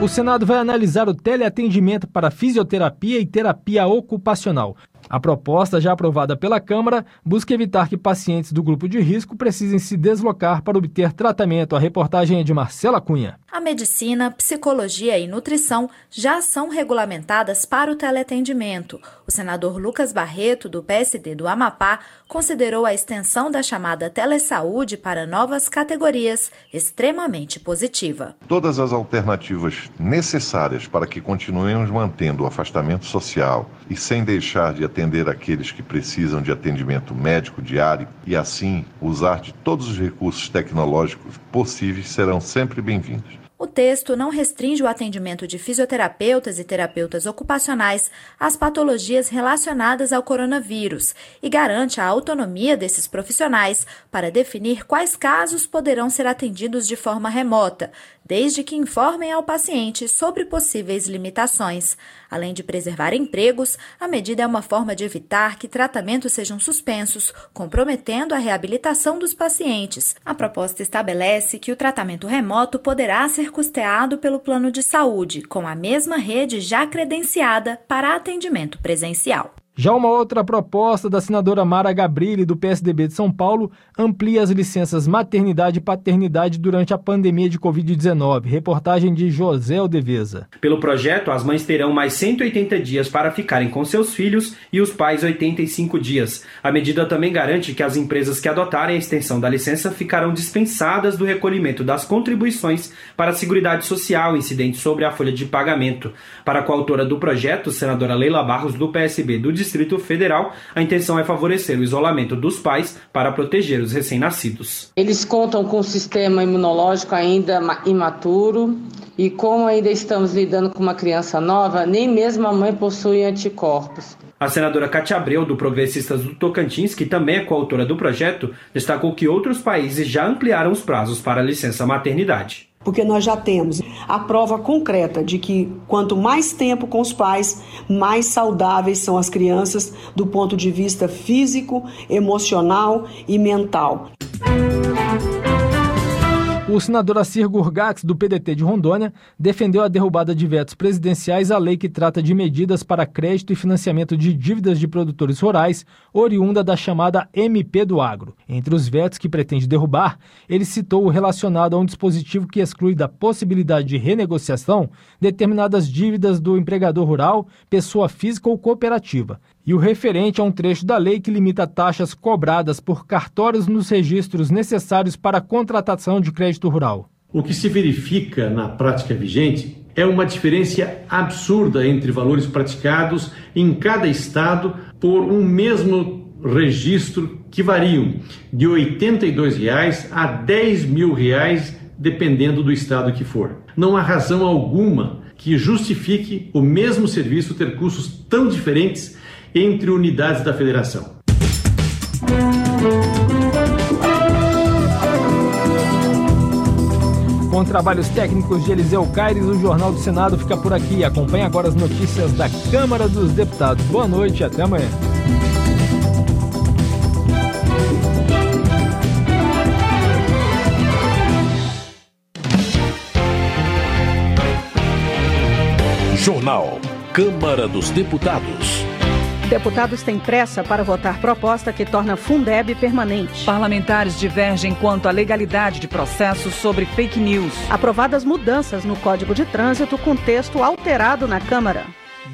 O Senado vai analisar o teleatendimento para fisioterapia e terapia ocupacional. A proposta, já aprovada pela Câmara, busca evitar que pacientes do grupo de risco precisem se deslocar para obter tratamento. A reportagem é de Marcela Cunha. A medicina, psicologia e nutrição já são regulamentadas para o teleatendimento. O senador Lucas Barreto, do PSD do Amapá, considerou a extensão da chamada telesaúde para novas categorias extremamente positiva. Todas as alternativas necessárias para que continuemos mantendo o afastamento social e sem deixar de atender aqueles que precisam de atendimento médico diário e, assim, usar de todos os recursos tecnológicos possíveis serão sempre bem-vindos. O texto não restringe o atendimento de fisioterapeutas e terapeutas ocupacionais às patologias relacionadas ao coronavírus e garante a autonomia desses profissionais para definir quais casos poderão ser atendidos de forma remota, desde que informem ao paciente sobre possíveis limitações. Além de preservar empregos, a medida é uma forma de evitar que tratamentos sejam suspensos, comprometendo a reabilitação dos pacientes. A proposta estabelece que o tratamento remoto poderá ser custeado pelo plano de saúde, com a mesma rede já credenciada para atendimento presencial. Já uma outra proposta da senadora Mara Gabrilli, do PSDB de São Paulo, amplia as licenças maternidade e paternidade durante a pandemia de Covid-19. Reportagem de José Aldeveza. Pelo projeto, as mães terão mais 180 dias para ficarem com seus filhos e os pais 85 dias. A medida também garante que as empresas que adotarem a extensão da licença ficarão dispensadas do recolhimento das contribuições para a Seguridade Social incidentes sobre a folha de pagamento. Para a coautora do projeto, senadora Leila Barros, do PSB do Distrito Federal, a intenção é favorecer o isolamento dos pais para proteger os recém-nascidos. Eles contam com um sistema imunológico ainda imaturo e como ainda estamos lidando com uma criança nova, nem mesmo a mãe possui anticorpos. A senadora Cátia Abreu, do Progressistas do Tocantins, que também é coautora do projeto, destacou que outros países já ampliaram os prazos para a licença maternidade porque nós já temos a prova concreta de que quanto mais tempo com os pais, mais saudáveis são as crianças do ponto de vista físico, emocional e mental. O senador Assir Gurgax, do PDT de Rondônia, defendeu a derrubada de vetos presidenciais à lei que trata de medidas para crédito e financiamento de dívidas de produtores rurais, oriunda da chamada MP do Agro. Entre os vetos que pretende derrubar, ele citou o relacionado a um dispositivo que exclui da possibilidade de renegociação determinadas dívidas do empregador rural, pessoa física ou cooperativa, e o referente a um trecho da lei que limita taxas cobradas por cartórios nos registros necessários para a contratação de crédito rural. O que se verifica na prática vigente é uma diferença absurda entre valores praticados em cada estado por um mesmo registro que variam de 82 reais a 10 mil reais, dependendo do estado que for. Não há razão alguma que justifique o mesmo serviço ter custos tão diferentes entre unidades da federação. Com trabalhos técnicos de Eliseu Caires, o Jornal do Senado fica por aqui. Acompanhe agora as notícias da Câmara dos Deputados. Boa noite e até amanhã. Jornal. Câmara dos Deputados. Deputados têm pressa para votar proposta que torna Fundeb permanente. Parlamentares divergem quanto à legalidade de processos sobre fake news. Aprovadas mudanças no Código de Trânsito com texto alterado na Câmara.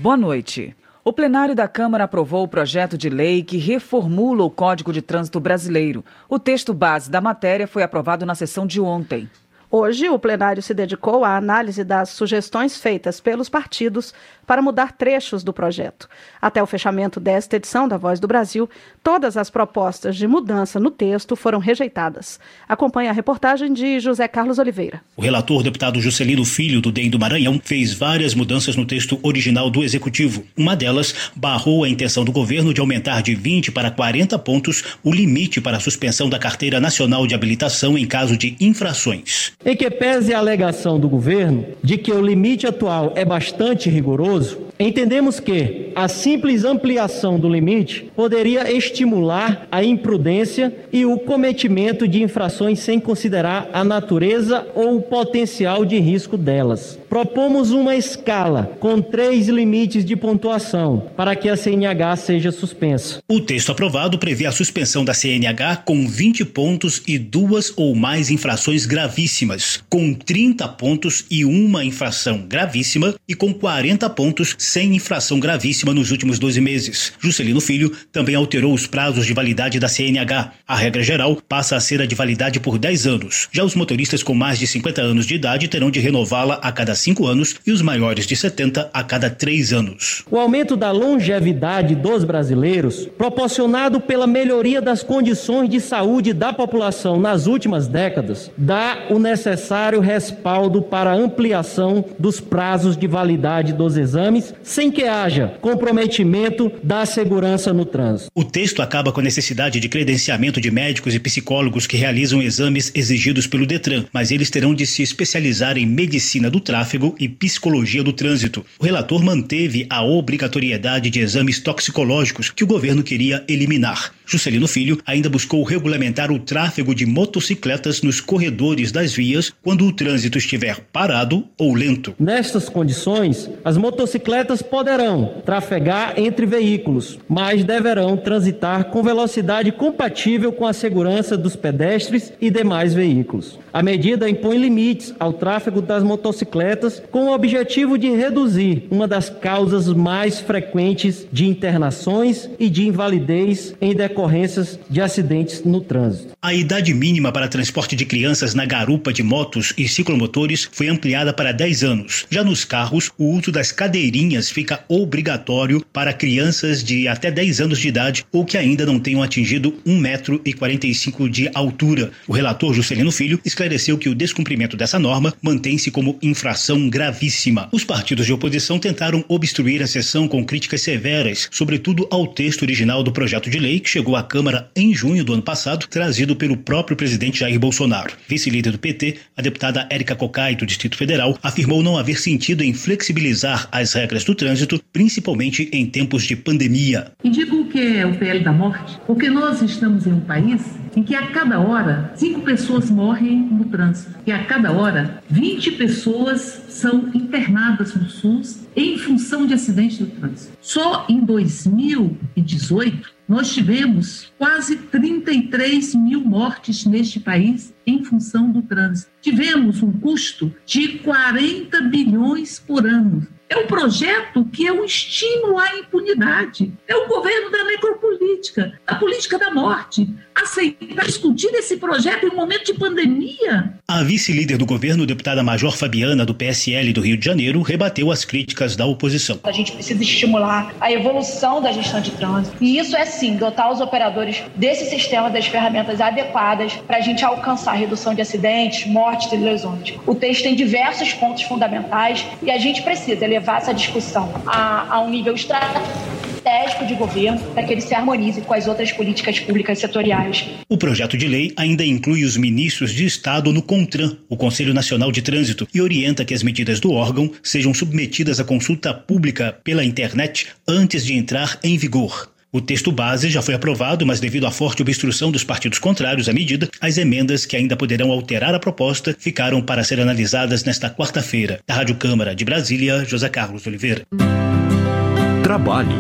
Boa noite. O plenário da Câmara aprovou o projeto de lei que reformula o Código de Trânsito brasileiro. O texto base da matéria foi aprovado na sessão de ontem. Hoje, o plenário se dedicou à análise das sugestões feitas pelos partidos para mudar trechos do projeto. Até o fechamento desta edição da Voz do Brasil, todas as propostas de mudança no texto foram rejeitadas. Acompanhe a reportagem de José Carlos Oliveira. O relator, deputado Juscelino Filho, do DEM do Maranhão, fez várias mudanças no texto original do Executivo. Uma delas barrou a intenção do governo de aumentar de 20 para 40 pontos o limite para a suspensão da Carteira Nacional de Habilitação em caso de infrações. Em que pese a alegação do governo de que o limite atual é bastante rigoroso, entendemos que a simples ampliação do limite poderia estimular a imprudência e o cometimento de infrações sem considerar a natureza ou o potencial de risco delas. Propomos uma escala com três limites de pontuação para que a CNH seja suspensa. O texto aprovado prevê a suspensão da CNH com 20 pontos e duas ou mais infrações gravíssimas, com 30 pontos e uma infração gravíssima e com 40 pontos sem infração gravíssima nos últimos 12 meses. Juscelino Filho também alterou os prazos de validade da CNH. A regra geral passa a ser a de validade por 10 anos. Já os motoristas com mais de 50 anos de idade terão de renová-la a cada cinco anos e os maiores de 70 a cada três anos. O aumento da longevidade dos brasileiros, proporcionado pela melhoria das condições de saúde da população nas últimas décadas, dá o necessário respaldo para a ampliação dos prazos de validade dos exames, sem que haja comprometimento da segurança no trânsito. O texto acaba com a necessidade de credenciamento de médicos e psicólogos que realizam exames exigidos pelo Detran, mas eles terão de se especializar em medicina do tráfego e psicologia do trânsito. O relator manteve a obrigatoriedade de exames toxicológicos que o governo queria eliminar. Juscelino Filho ainda buscou regulamentar o tráfego de motocicletas nos corredores das vias quando o trânsito estiver parado ou lento. Nestas condições, as motocicletas poderão trafegar entre veículos, mas deverão transitar com velocidade compatível com a segurança dos pedestres e demais veículos. A medida impõe limites ao tráfego das motocicletas com o objetivo de reduzir uma das causas mais frequentes de internações e de invalidez em decorrências de acidentes no trânsito. A idade mínima para transporte de crianças na garupa de motos e ciclomotores foi ampliada para 10 anos. Já nos carros, o uso das cadeirinhas fica obrigatório para crianças de até 10 anos de idade ou que ainda não tenham atingido 1,45m de altura. O relator Juscelino Filho esclareceu que o descumprimento dessa norma mantém-se como infração gravíssima. Os partidos de oposição tentaram obstruir a sessão com críticas severas, sobretudo ao texto original do projeto de lei que chegou à Câmara em junho do ano passado, trazido pelo próprio presidente Jair Bolsonaro. Vice-líder do PT, a deputada Érica Cocai, do Distrito Federal, afirmou não haver sentido em flexibilizar as regras do trânsito, principalmente em tempos de pandemia. E digo que é o PL da morte, porque nós estamos em um país em que a cada hora cinco pessoas morrem no trânsito e a cada hora 20 pessoas são internadas no SUS em função de acidentes do trânsito. Só em 2018 nós tivemos quase 33 mil mortes neste país em função do trânsito. Tivemos um custo de 40 bilhões por ano. É um projeto que é um estímulo à impunidade. É o governo da necropolia política, a política da morte. Aceitar discutir esse projeto em um momento de pandemia. A vice-líder do governo, deputada Major Fabiana, do PSL do Rio de Janeiro, rebateu as críticas da oposição. A gente precisa estimular a evolução da gestão de trânsito. E isso é sim dotar os operadores desse sistema das ferramentas adequadas para a gente alcançar a redução de acidentes, mortes O texto tem diversos pontos fundamentais e a gente precisa levar essa discussão a, a um nível estratégico de governo para que ele se harmonize com as outras políticas públicas setoriais. O projeto de lei ainda inclui os ministros de Estado no CONTRAN, o Conselho Nacional de Trânsito, e orienta que as medidas do órgão sejam submetidas à consulta pública pela internet antes de entrar em vigor. O texto base já foi aprovado, mas devido à forte obstrução dos partidos contrários à medida, as emendas que ainda poderão alterar a proposta ficaram para ser analisadas nesta quarta-feira. Da Rádio Câmara de Brasília, José Carlos Oliveira. Trabalho.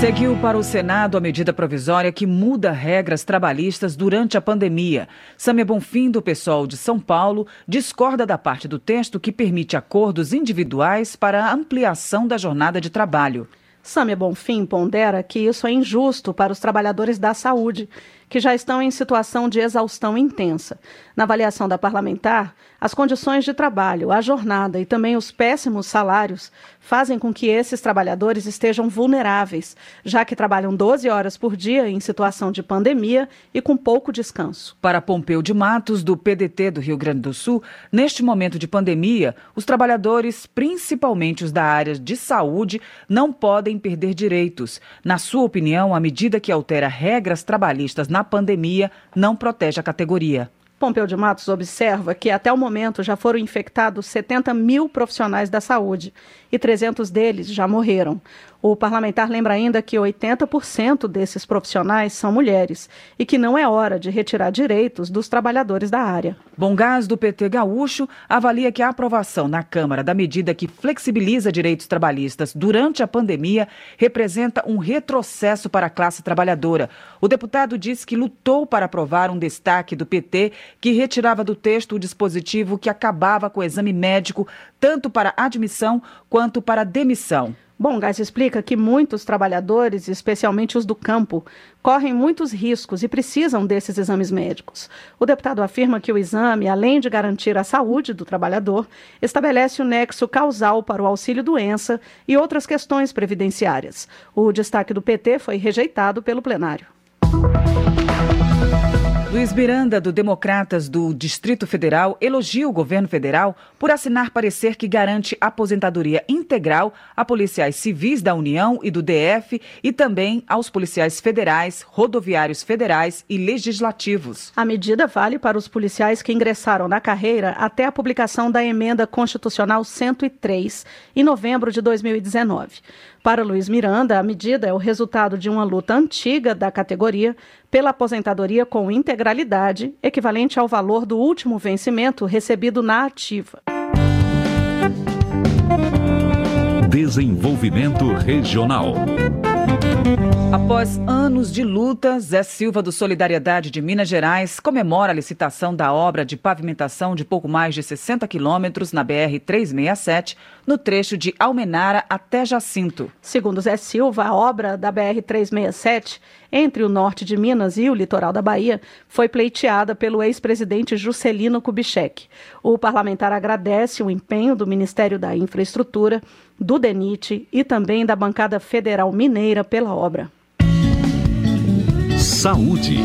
Seguiu para o Senado a medida provisória que muda regras trabalhistas durante a pandemia. Samia Bonfim, do PSOL de São Paulo, discorda da parte do texto que permite acordos individuais para a ampliação da jornada de trabalho. Samia Bonfim pondera que isso é injusto para os trabalhadores da saúde, que já estão em situação de exaustão intensa. Na avaliação da parlamentar, as condições de trabalho, a jornada e também os péssimos salários fazem com que esses trabalhadores estejam vulneráveis, já que trabalham 12 horas por dia em situação de pandemia e com pouco descanso. Para Pompeu de Matos, do PDT do Rio Grande do Sul, neste momento de pandemia, os trabalhadores, principalmente os da área de saúde, não podem perder direitos. Na sua opinião, a medida que altera regras trabalhistas na pandemia não protege a categoria. Pompeu de Matos observa que até o momento já foram infectados 70 mil profissionais da saúde e 300 deles já morreram. O parlamentar lembra ainda que 80% desses profissionais são mulheres e que não é hora de retirar direitos dos trabalhadores da área. Bom Gás, do PT Gaúcho, avalia que a aprovação na Câmara da medida que flexibiliza direitos trabalhistas durante a pandemia representa um retrocesso para a classe trabalhadora. O deputado disse que lutou para aprovar um destaque do PT que retirava do texto o dispositivo que acabava com o exame médico tanto para admissão quanto para demissão. Bom, Gás explica que muitos trabalhadores, especialmente os do campo, correm muitos riscos e precisam desses exames médicos. O deputado afirma que o exame, além de garantir a saúde do trabalhador, estabelece o nexo causal para o auxílio-doença e outras questões previdenciárias. O destaque do PT foi rejeitado pelo plenário. Luiz Miranda, do Democratas do Distrito Federal, elogia o governo federal por assinar parecer que garante aposentadoria integral a policiais civis da União e do DF e também aos policiais federais, rodoviários federais e legislativos. A medida vale para os policiais que ingressaram na carreira até a publicação da emenda constitucional 103 em novembro de 2019. Para Luiz Miranda, a medida é o resultado de uma luta antiga da categoria pela aposentadoria com integralidade, equivalente ao valor do último vencimento recebido na ativa. Desenvolvimento Regional. Após anos de luta, Zé Silva do Solidariedade de Minas Gerais comemora a licitação da obra de pavimentação de pouco mais de 60 quilômetros na BR-367, no trecho de Almenara até Jacinto. Segundo Zé Silva, a obra da BR-367 entre o norte de Minas e o litoral da Bahia foi pleiteada pelo ex-presidente Juscelino Kubitschek. O parlamentar agradece o empenho do Ministério da Infraestrutura, do DENIT e também da bancada federal mineira pela obra. Saúde.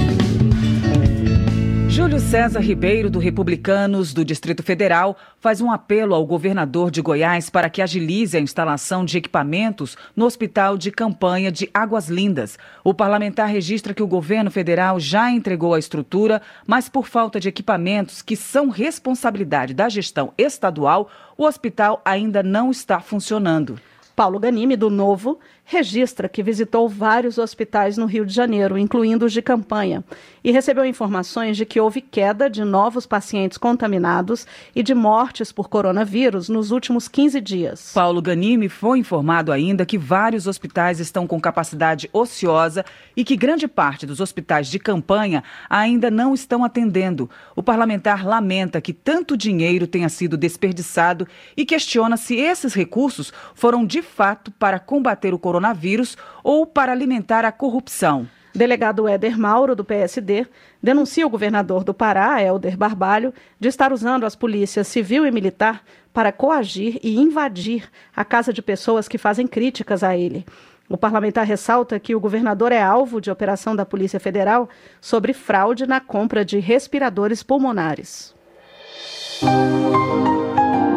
Júlio César Ribeiro, do Republicanos do Distrito Federal, faz um apelo ao governador de Goiás para que agilize a instalação de equipamentos no Hospital de Campanha de Águas Lindas. O parlamentar registra que o governo federal já entregou a estrutura, mas por falta de equipamentos que são responsabilidade da gestão estadual, o hospital ainda não está funcionando. Paulo Ganime, do Novo, registra que visitou vários hospitais no Rio de Janeiro, incluindo os de campanha, e recebeu informações de que houve queda de novos pacientes contaminados e de mortes por coronavírus nos últimos 15 dias. Paulo Ganime foi informado ainda que vários hospitais estão com capacidade ociosa e que grande parte dos hospitais de campanha ainda não estão atendendo. O parlamentar lamenta que tanto dinheiro tenha sido desperdiçado e questiona se esses recursos foram de fato para combater o coronavírus coronavírus ou para alimentar a corrupção. Delegado Éder Mauro, do PSD, denuncia o governador do Pará, Helder Barbalho, de estar usando as polícias civil e militar para coagir e invadir a casa de pessoas que fazem críticas a ele. O parlamentar ressalta que o governador é alvo de operação da Polícia Federal sobre fraude na compra de respiradores pulmonares.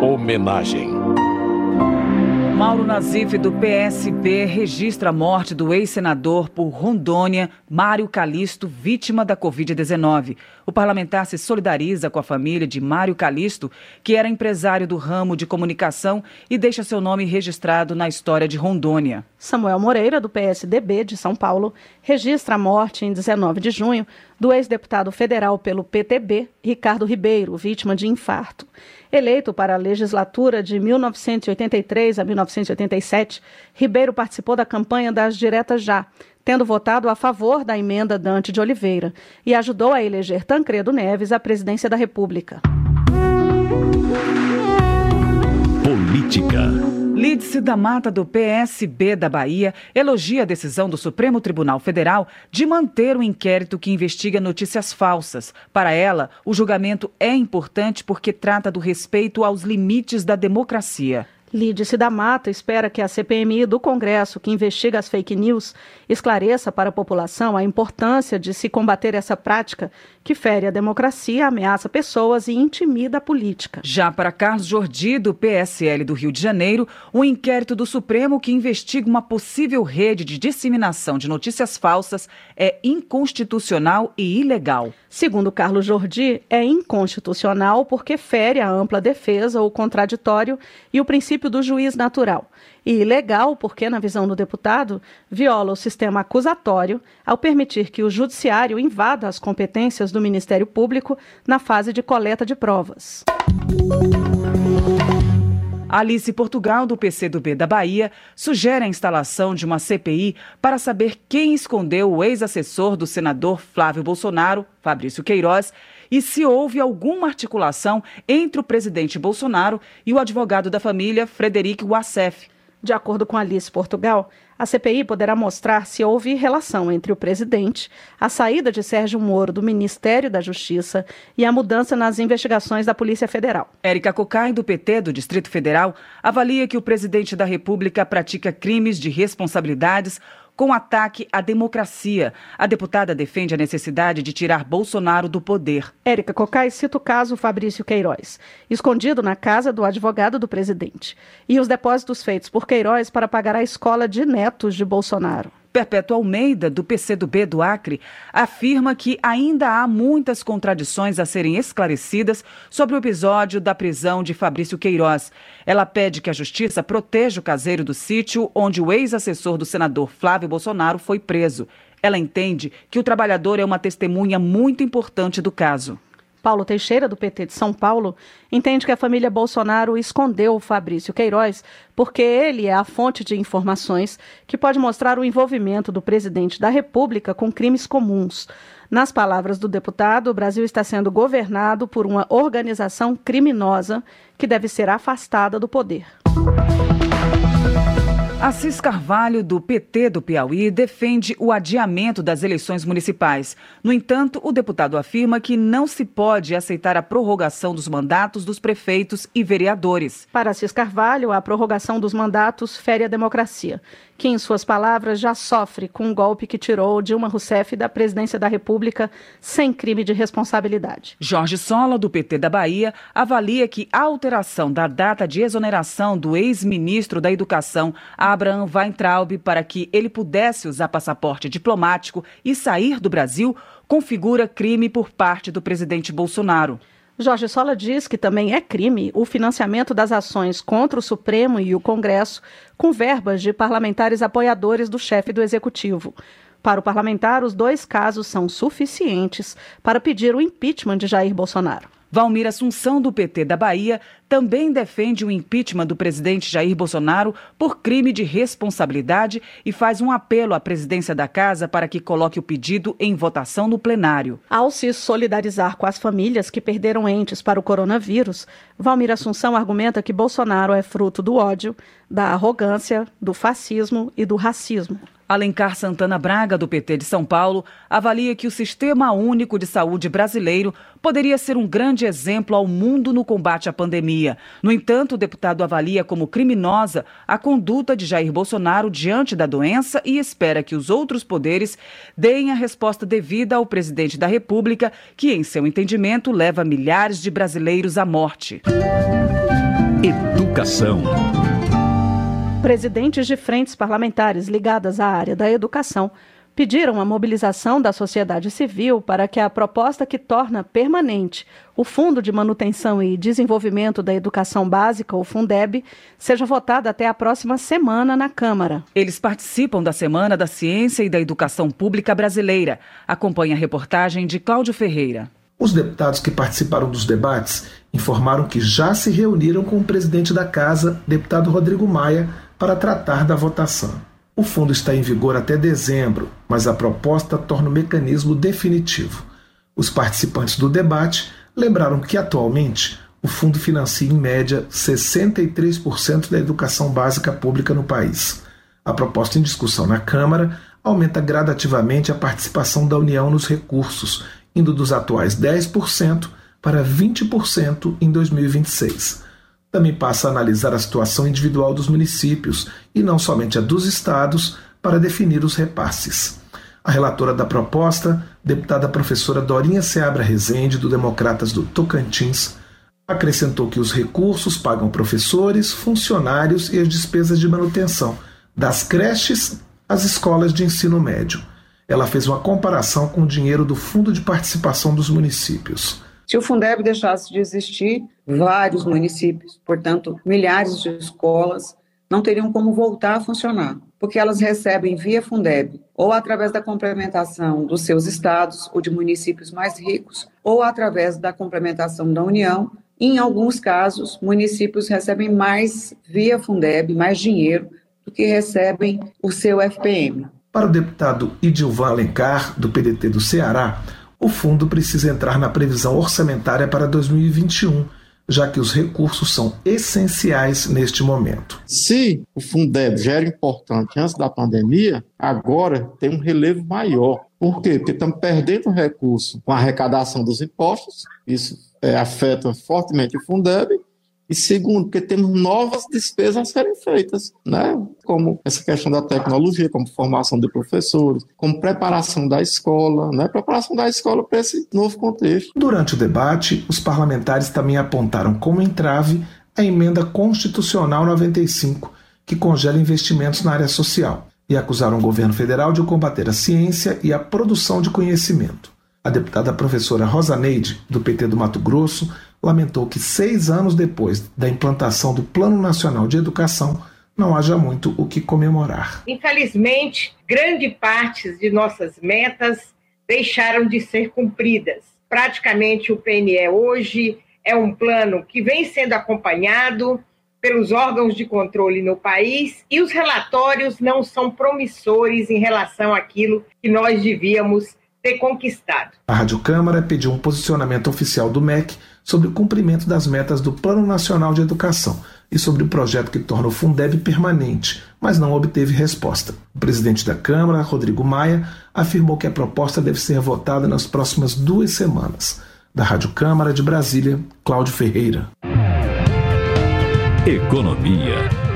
Homenagem. Mauro Nazif, do PSB, registra a morte do ex-senador por Rondônia, Mário Calisto, vítima da Covid-19. O parlamentar se solidariza com a família de Mário Calisto, que era empresário do ramo de comunicação e deixa seu nome registrado na história de Rondônia. Samuel Moreira, do PSDB de São Paulo, registra a morte em 19 de junho do ex-deputado federal pelo PTB, Ricardo Ribeiro, vítima de infarto. Eleito para a legislatura de 1983 a 1987, Ribeiro participou da campanha das Diretas Já, tendo votado a favor da emenda Dante de Oliveira, e ajudou a eleger Tancredo Neves à presidência da República. Política. Lídice da Mata, do PSB da Bahia, elogia a decisão do Supremo Tribunal Federal de manter o inquérito que investiga notícias falsas. Para ela, o julgamento é importante porque trata do respeito aos limites da democracia. Lídice da Mata espera que a CPMI do Congresso, que investiga as fake news, esclareça para a população a importância de se combater essa prática que fere a democracia, ameaça pessoas e intimida a política. Já para Carlos Jordi, do PSL do Rio de Janeiro, um inquérito do Supremo que investiga uma possível rede de disseminação de notícias falsas é inconstitucional e ilegal. Segundo Carlos Jordi, é inconstitucional porque fere a ampla defesa, o contraditório e o princípio do juiz natural e ilegal porque, na visão do deputado, viola o sistema acusatório ao permitir que o Judiciário invada as competências do Ministério Público na fase de coleta de provas. Alice Portugal, do PCdoB da Bahia, sugere a instalação de uma CPI para saber quem escondeu o ex-assessor do senador Flávio Bolsonaro, Fabrício Queiroz, e se houve alguma articulação entre o presidente Bolsonaro e o advogado da família, Frederic Wassef. De acordo com Alice Portugal, a CPI poderá mostrar se houve relação entre o presidente, a saída de Sérgio Moro do Ministério da Justiça e a mudança nas investigações da Polícia Federal. Érica Cocai, do PT do Distrito Federal, avalia que o presidente da República pratica crimes de responsabilidades com ataque à democracia. A deputada defende a necessidade de tirar Bolsonaro do poder. Érica Cocai cita o caso Fabrício Queiroz, escondido na casa do advogado do presidente, e os depósitos feitos por Queiroz para pagar a escola de netos de Bolsonaro. Perpétua Almeida, do PCdoB do Acre, afirma que ainda há muitas contradições a serem esclarecidas sobre o episódio da prisão de Fabrício Queiroz. Ela pede que a justiça proteja o caseiro do sítio onde o ex-assessor do senador Flávio Bolsonaro foi preso. Ela entende que o trabalhador é uma testemunha muito importante do caso. Paulo Teixeira, do PT de São Paulo, entende que a família Bolsonaro escondeu o Fabrício Queiroz porque ele é a fonte de informações que pode mostrar o envolvimento do presidente da República com crimes comuns. Nas palavras do deputado, o Brasil está sendo governado por uma organização criminosa que deve ser afastada do poder. Assis Carvalho, do PT do Piauí, defende o adiamento das eleições municipais. No entanto, o deputado afirma que não se pode aceitar a prorrogação dos mandatos dos prefeitos e vereadores. Para Assis Carvalho, a prorrogação dos mandatos fere a democracia, que, em suas palavras, já sofre com o golpe que tirou Dilma Rousseff da presidência da República sem crime de responsabilidade. Jorge Sola, do PT da Bahia, avalia que a alteração da data de exoneração do ex-ministro da Educação, Abraham Weintraub para que ele pudesse usar passaporte diplomático e sair do Brasil configura crime por parte do presidente Bolsonaro. Jorge Sola diz que também é crime o financiamento das ações contra o Supremo e o Congresso com verbas de parlamentares apoiadores do chefe do Executivo. Para o parlamentar, os dois casos são suficientes para pedir o impeachment de Jair Bolsonaro. Valmir Assunção, do PT da Bahia, também defende o impeachment do presidente Jair Bolsonaro por crime de responsabilidade e faz um apelo à presidência da Casa para que coloque o pedido em votação no plenário. Ao se solidarizar com as famílias que perderam entes para o coronavírus, Valmir Assunção argumenta que Bolsonaro é fruto do ódio, da arrogância, do fascismo e do racismo. Alencar Santana Braga, do PT de São Paulo, avalia que o Sistema Único de Saúde brasileiro poderia ser um grande exemplo ao mundo no combate à pandemia. No entanto, o deputado avalia como criminosa a conduta de Jair Bolsonaro diante da doença e espera que os outros poderes deem a resposta devida ao presidente da República, que, em seu entendimento, leva milhares de brasileiros à morte. Educação. Presidentes de frentes parlamentares ligadas à área da educação pediram a mobilização da sociedade civil para que a proposta que torna permanente o Fundo de Manutenção e Desenvolvimento da Educação Básica, o Fundeb, seja votada até a próxima semana na Câmara. Eles participam da Semana da Ciência e da Educação Pública Brasileira. Acompanhe a reportagem de Cláudio Ferreira. Os deputados que participaram dos debates informaram que já se reuniram com o presidente da Casa, deputado Rodrigo Maia, para tratar da votação. O fundo está em vigor até dezembro, mas a proposta torna o mecanismo definitivo. Os participantes do debate lembraram que, atualmente, o fundo financia em média 63% da educação básica pública no país. A proposta em discussão na Câmara aumenta gradativamente a participação da União nos recursos, indo dos atuais 10% para 20% em 2026 também passa a analisar a situação individual dos municípios e não somente a dos estados para definir os repasses. A relatora da proposta, deputada professora Dorinha Seabra Rezende, do Democratas do Tocantins, acrescentou que os recursos pagam professores, funcionários e as despesas de manutenção, das creches às escolas de ensino médio. Ela fez uma comparação com o dinheiro do Fundo de Participação dos Municípios. Se o Fundeb deixasse de existir, vários municípios, portanto, milhares de escolas, não teriam como voltar a funcionar, porque elas recebem via Fundeb, ou através da complementação dos seus estados ou de municípios mais ricos, ou através da complementação da União. Em alguns casos, municípios recebem mais via Fundeb, mais dinheiro, do que recebem o seu FPM. Para o deputado Idilvan Alencar, do PDT do Ceará, o fundo precisa entrar na previsão orçamentária para 2021, já que os recursos são essenciais neste momento. Se o Fundeb já era importante antes da pandemia, agora tem um relevo maior. Por quê? Porque estamos perdendo recurso com a arrecadação dos impostos, isso é, afeta fortemente o Fundeb, e segundo, porque temos novas despesas a serem feitas, né? Como essa questão da tecnologia, como formação de professores, como preparação da escola, né? Preparação da escola para esse novo contexto. Durante o debate, os parlamentares também apontaram como entrave a emenda constitucional 95, que congela investimentos na área social, e acusaram o governo federal de combater a ciência e a produção de conhecimento. A deputada professora Rosa Neide, do PT do Mato Grosso, lamentou que seis anos depois da implantação do Plano Nacional de Educação, não haja muito o que comemorar. Infelizmente, grande parte de nossas metas deixaram de ser cumpridas. Praticamente o PNE hoje é um plano que vem sendo acompanhado pelos órgãos de controle no país e os relatórios não são promissores em relação àquilo que nós devíamos ter conquistado. A Rádio Câmara pediu um posicionamento oficial do MEC sobre o cumprimento das metas do Plano Nacional de Educação e sobre o projeto que torna o Fundeb permanente, mas não obteve resposta. O presidente da Câmara, Rodrigo Maia, afirmou que a proposta deve ser votada nas próximas duas semanas. Da Rádio Câmara de Brasília, Cláudio Ferreira. Economia.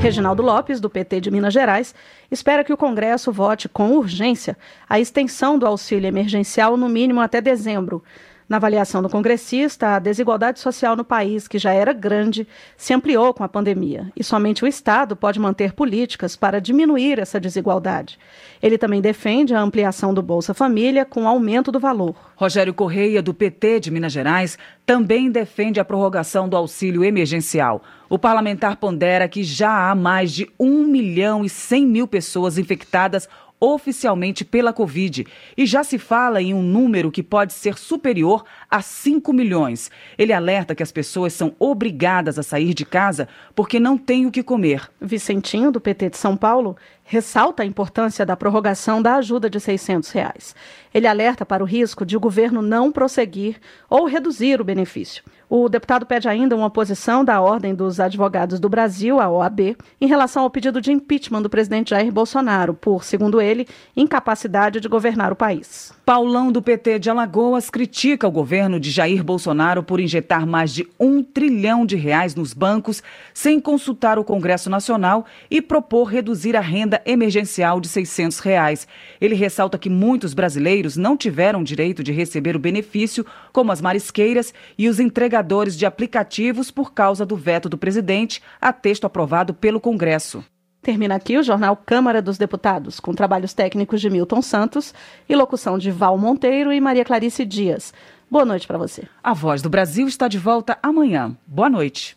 Reginaldo Lopes, do PT de Minas Gerais, espera que o Congresso vote com urgência a extensão do auxílio emergencial no mínimo até dezembro. Na avaliação do congressista, a desigualdade social no país, que já era grande, se ampliou com a pandemia e somente o Estado pode manter políticas para diminuir essa desigualdade. Ele também defende a ampliação do Bolsa Família com aumento do valor. Rogério Correia, do PT de Minas Gerais, também defende a prorrogação do auxílio emergencial. O parlamentar pondera que já há mais de 1 milhão e 100 mil pessoas infectadas oficialmente pela Covid e já se fala em um número que pode ser superior a 5 milhões. Ele alerta que as pessoas são obrigadas a sair de casa porque não têm o que comer. Vicentinho, do PT de São Paulo, ressalta a importância da prorrogação da ajuda de 600 reais. Ele alerta para o risco de o governo não prosseguir ou reduzir o benefício. O deputado pede ainda uma posição da Ordem dos Advogados do Brasil, a OAB, em relação ao pedido de impeachment do presidente Jair Bolsonaro por, segundo ele, incapacidade de governar o país. Paulão do PT de Alagoas critica o governo de Jair Bolsonaro por injetar mais de um trilhão de reais nos bancos sem consultar o Congresso Nacional e propor reduzir a renda emergencial de 600 reais. Ele ressalta que muitos brasileiros não tiveram direito de receber o benefício, como as marisqueiras e os entregadores de aplicativos por causa do veto do presidente a texto aprovado pelo Congresso. Termina aqui o jornal Câmara dos Deputados, com trabalhos técnicos de Milton Santos e locução de Val Monteiro e Maria Clarice Dias. Boa noite para você. A Voz do Brasil está de volta amanhã. Boa noite.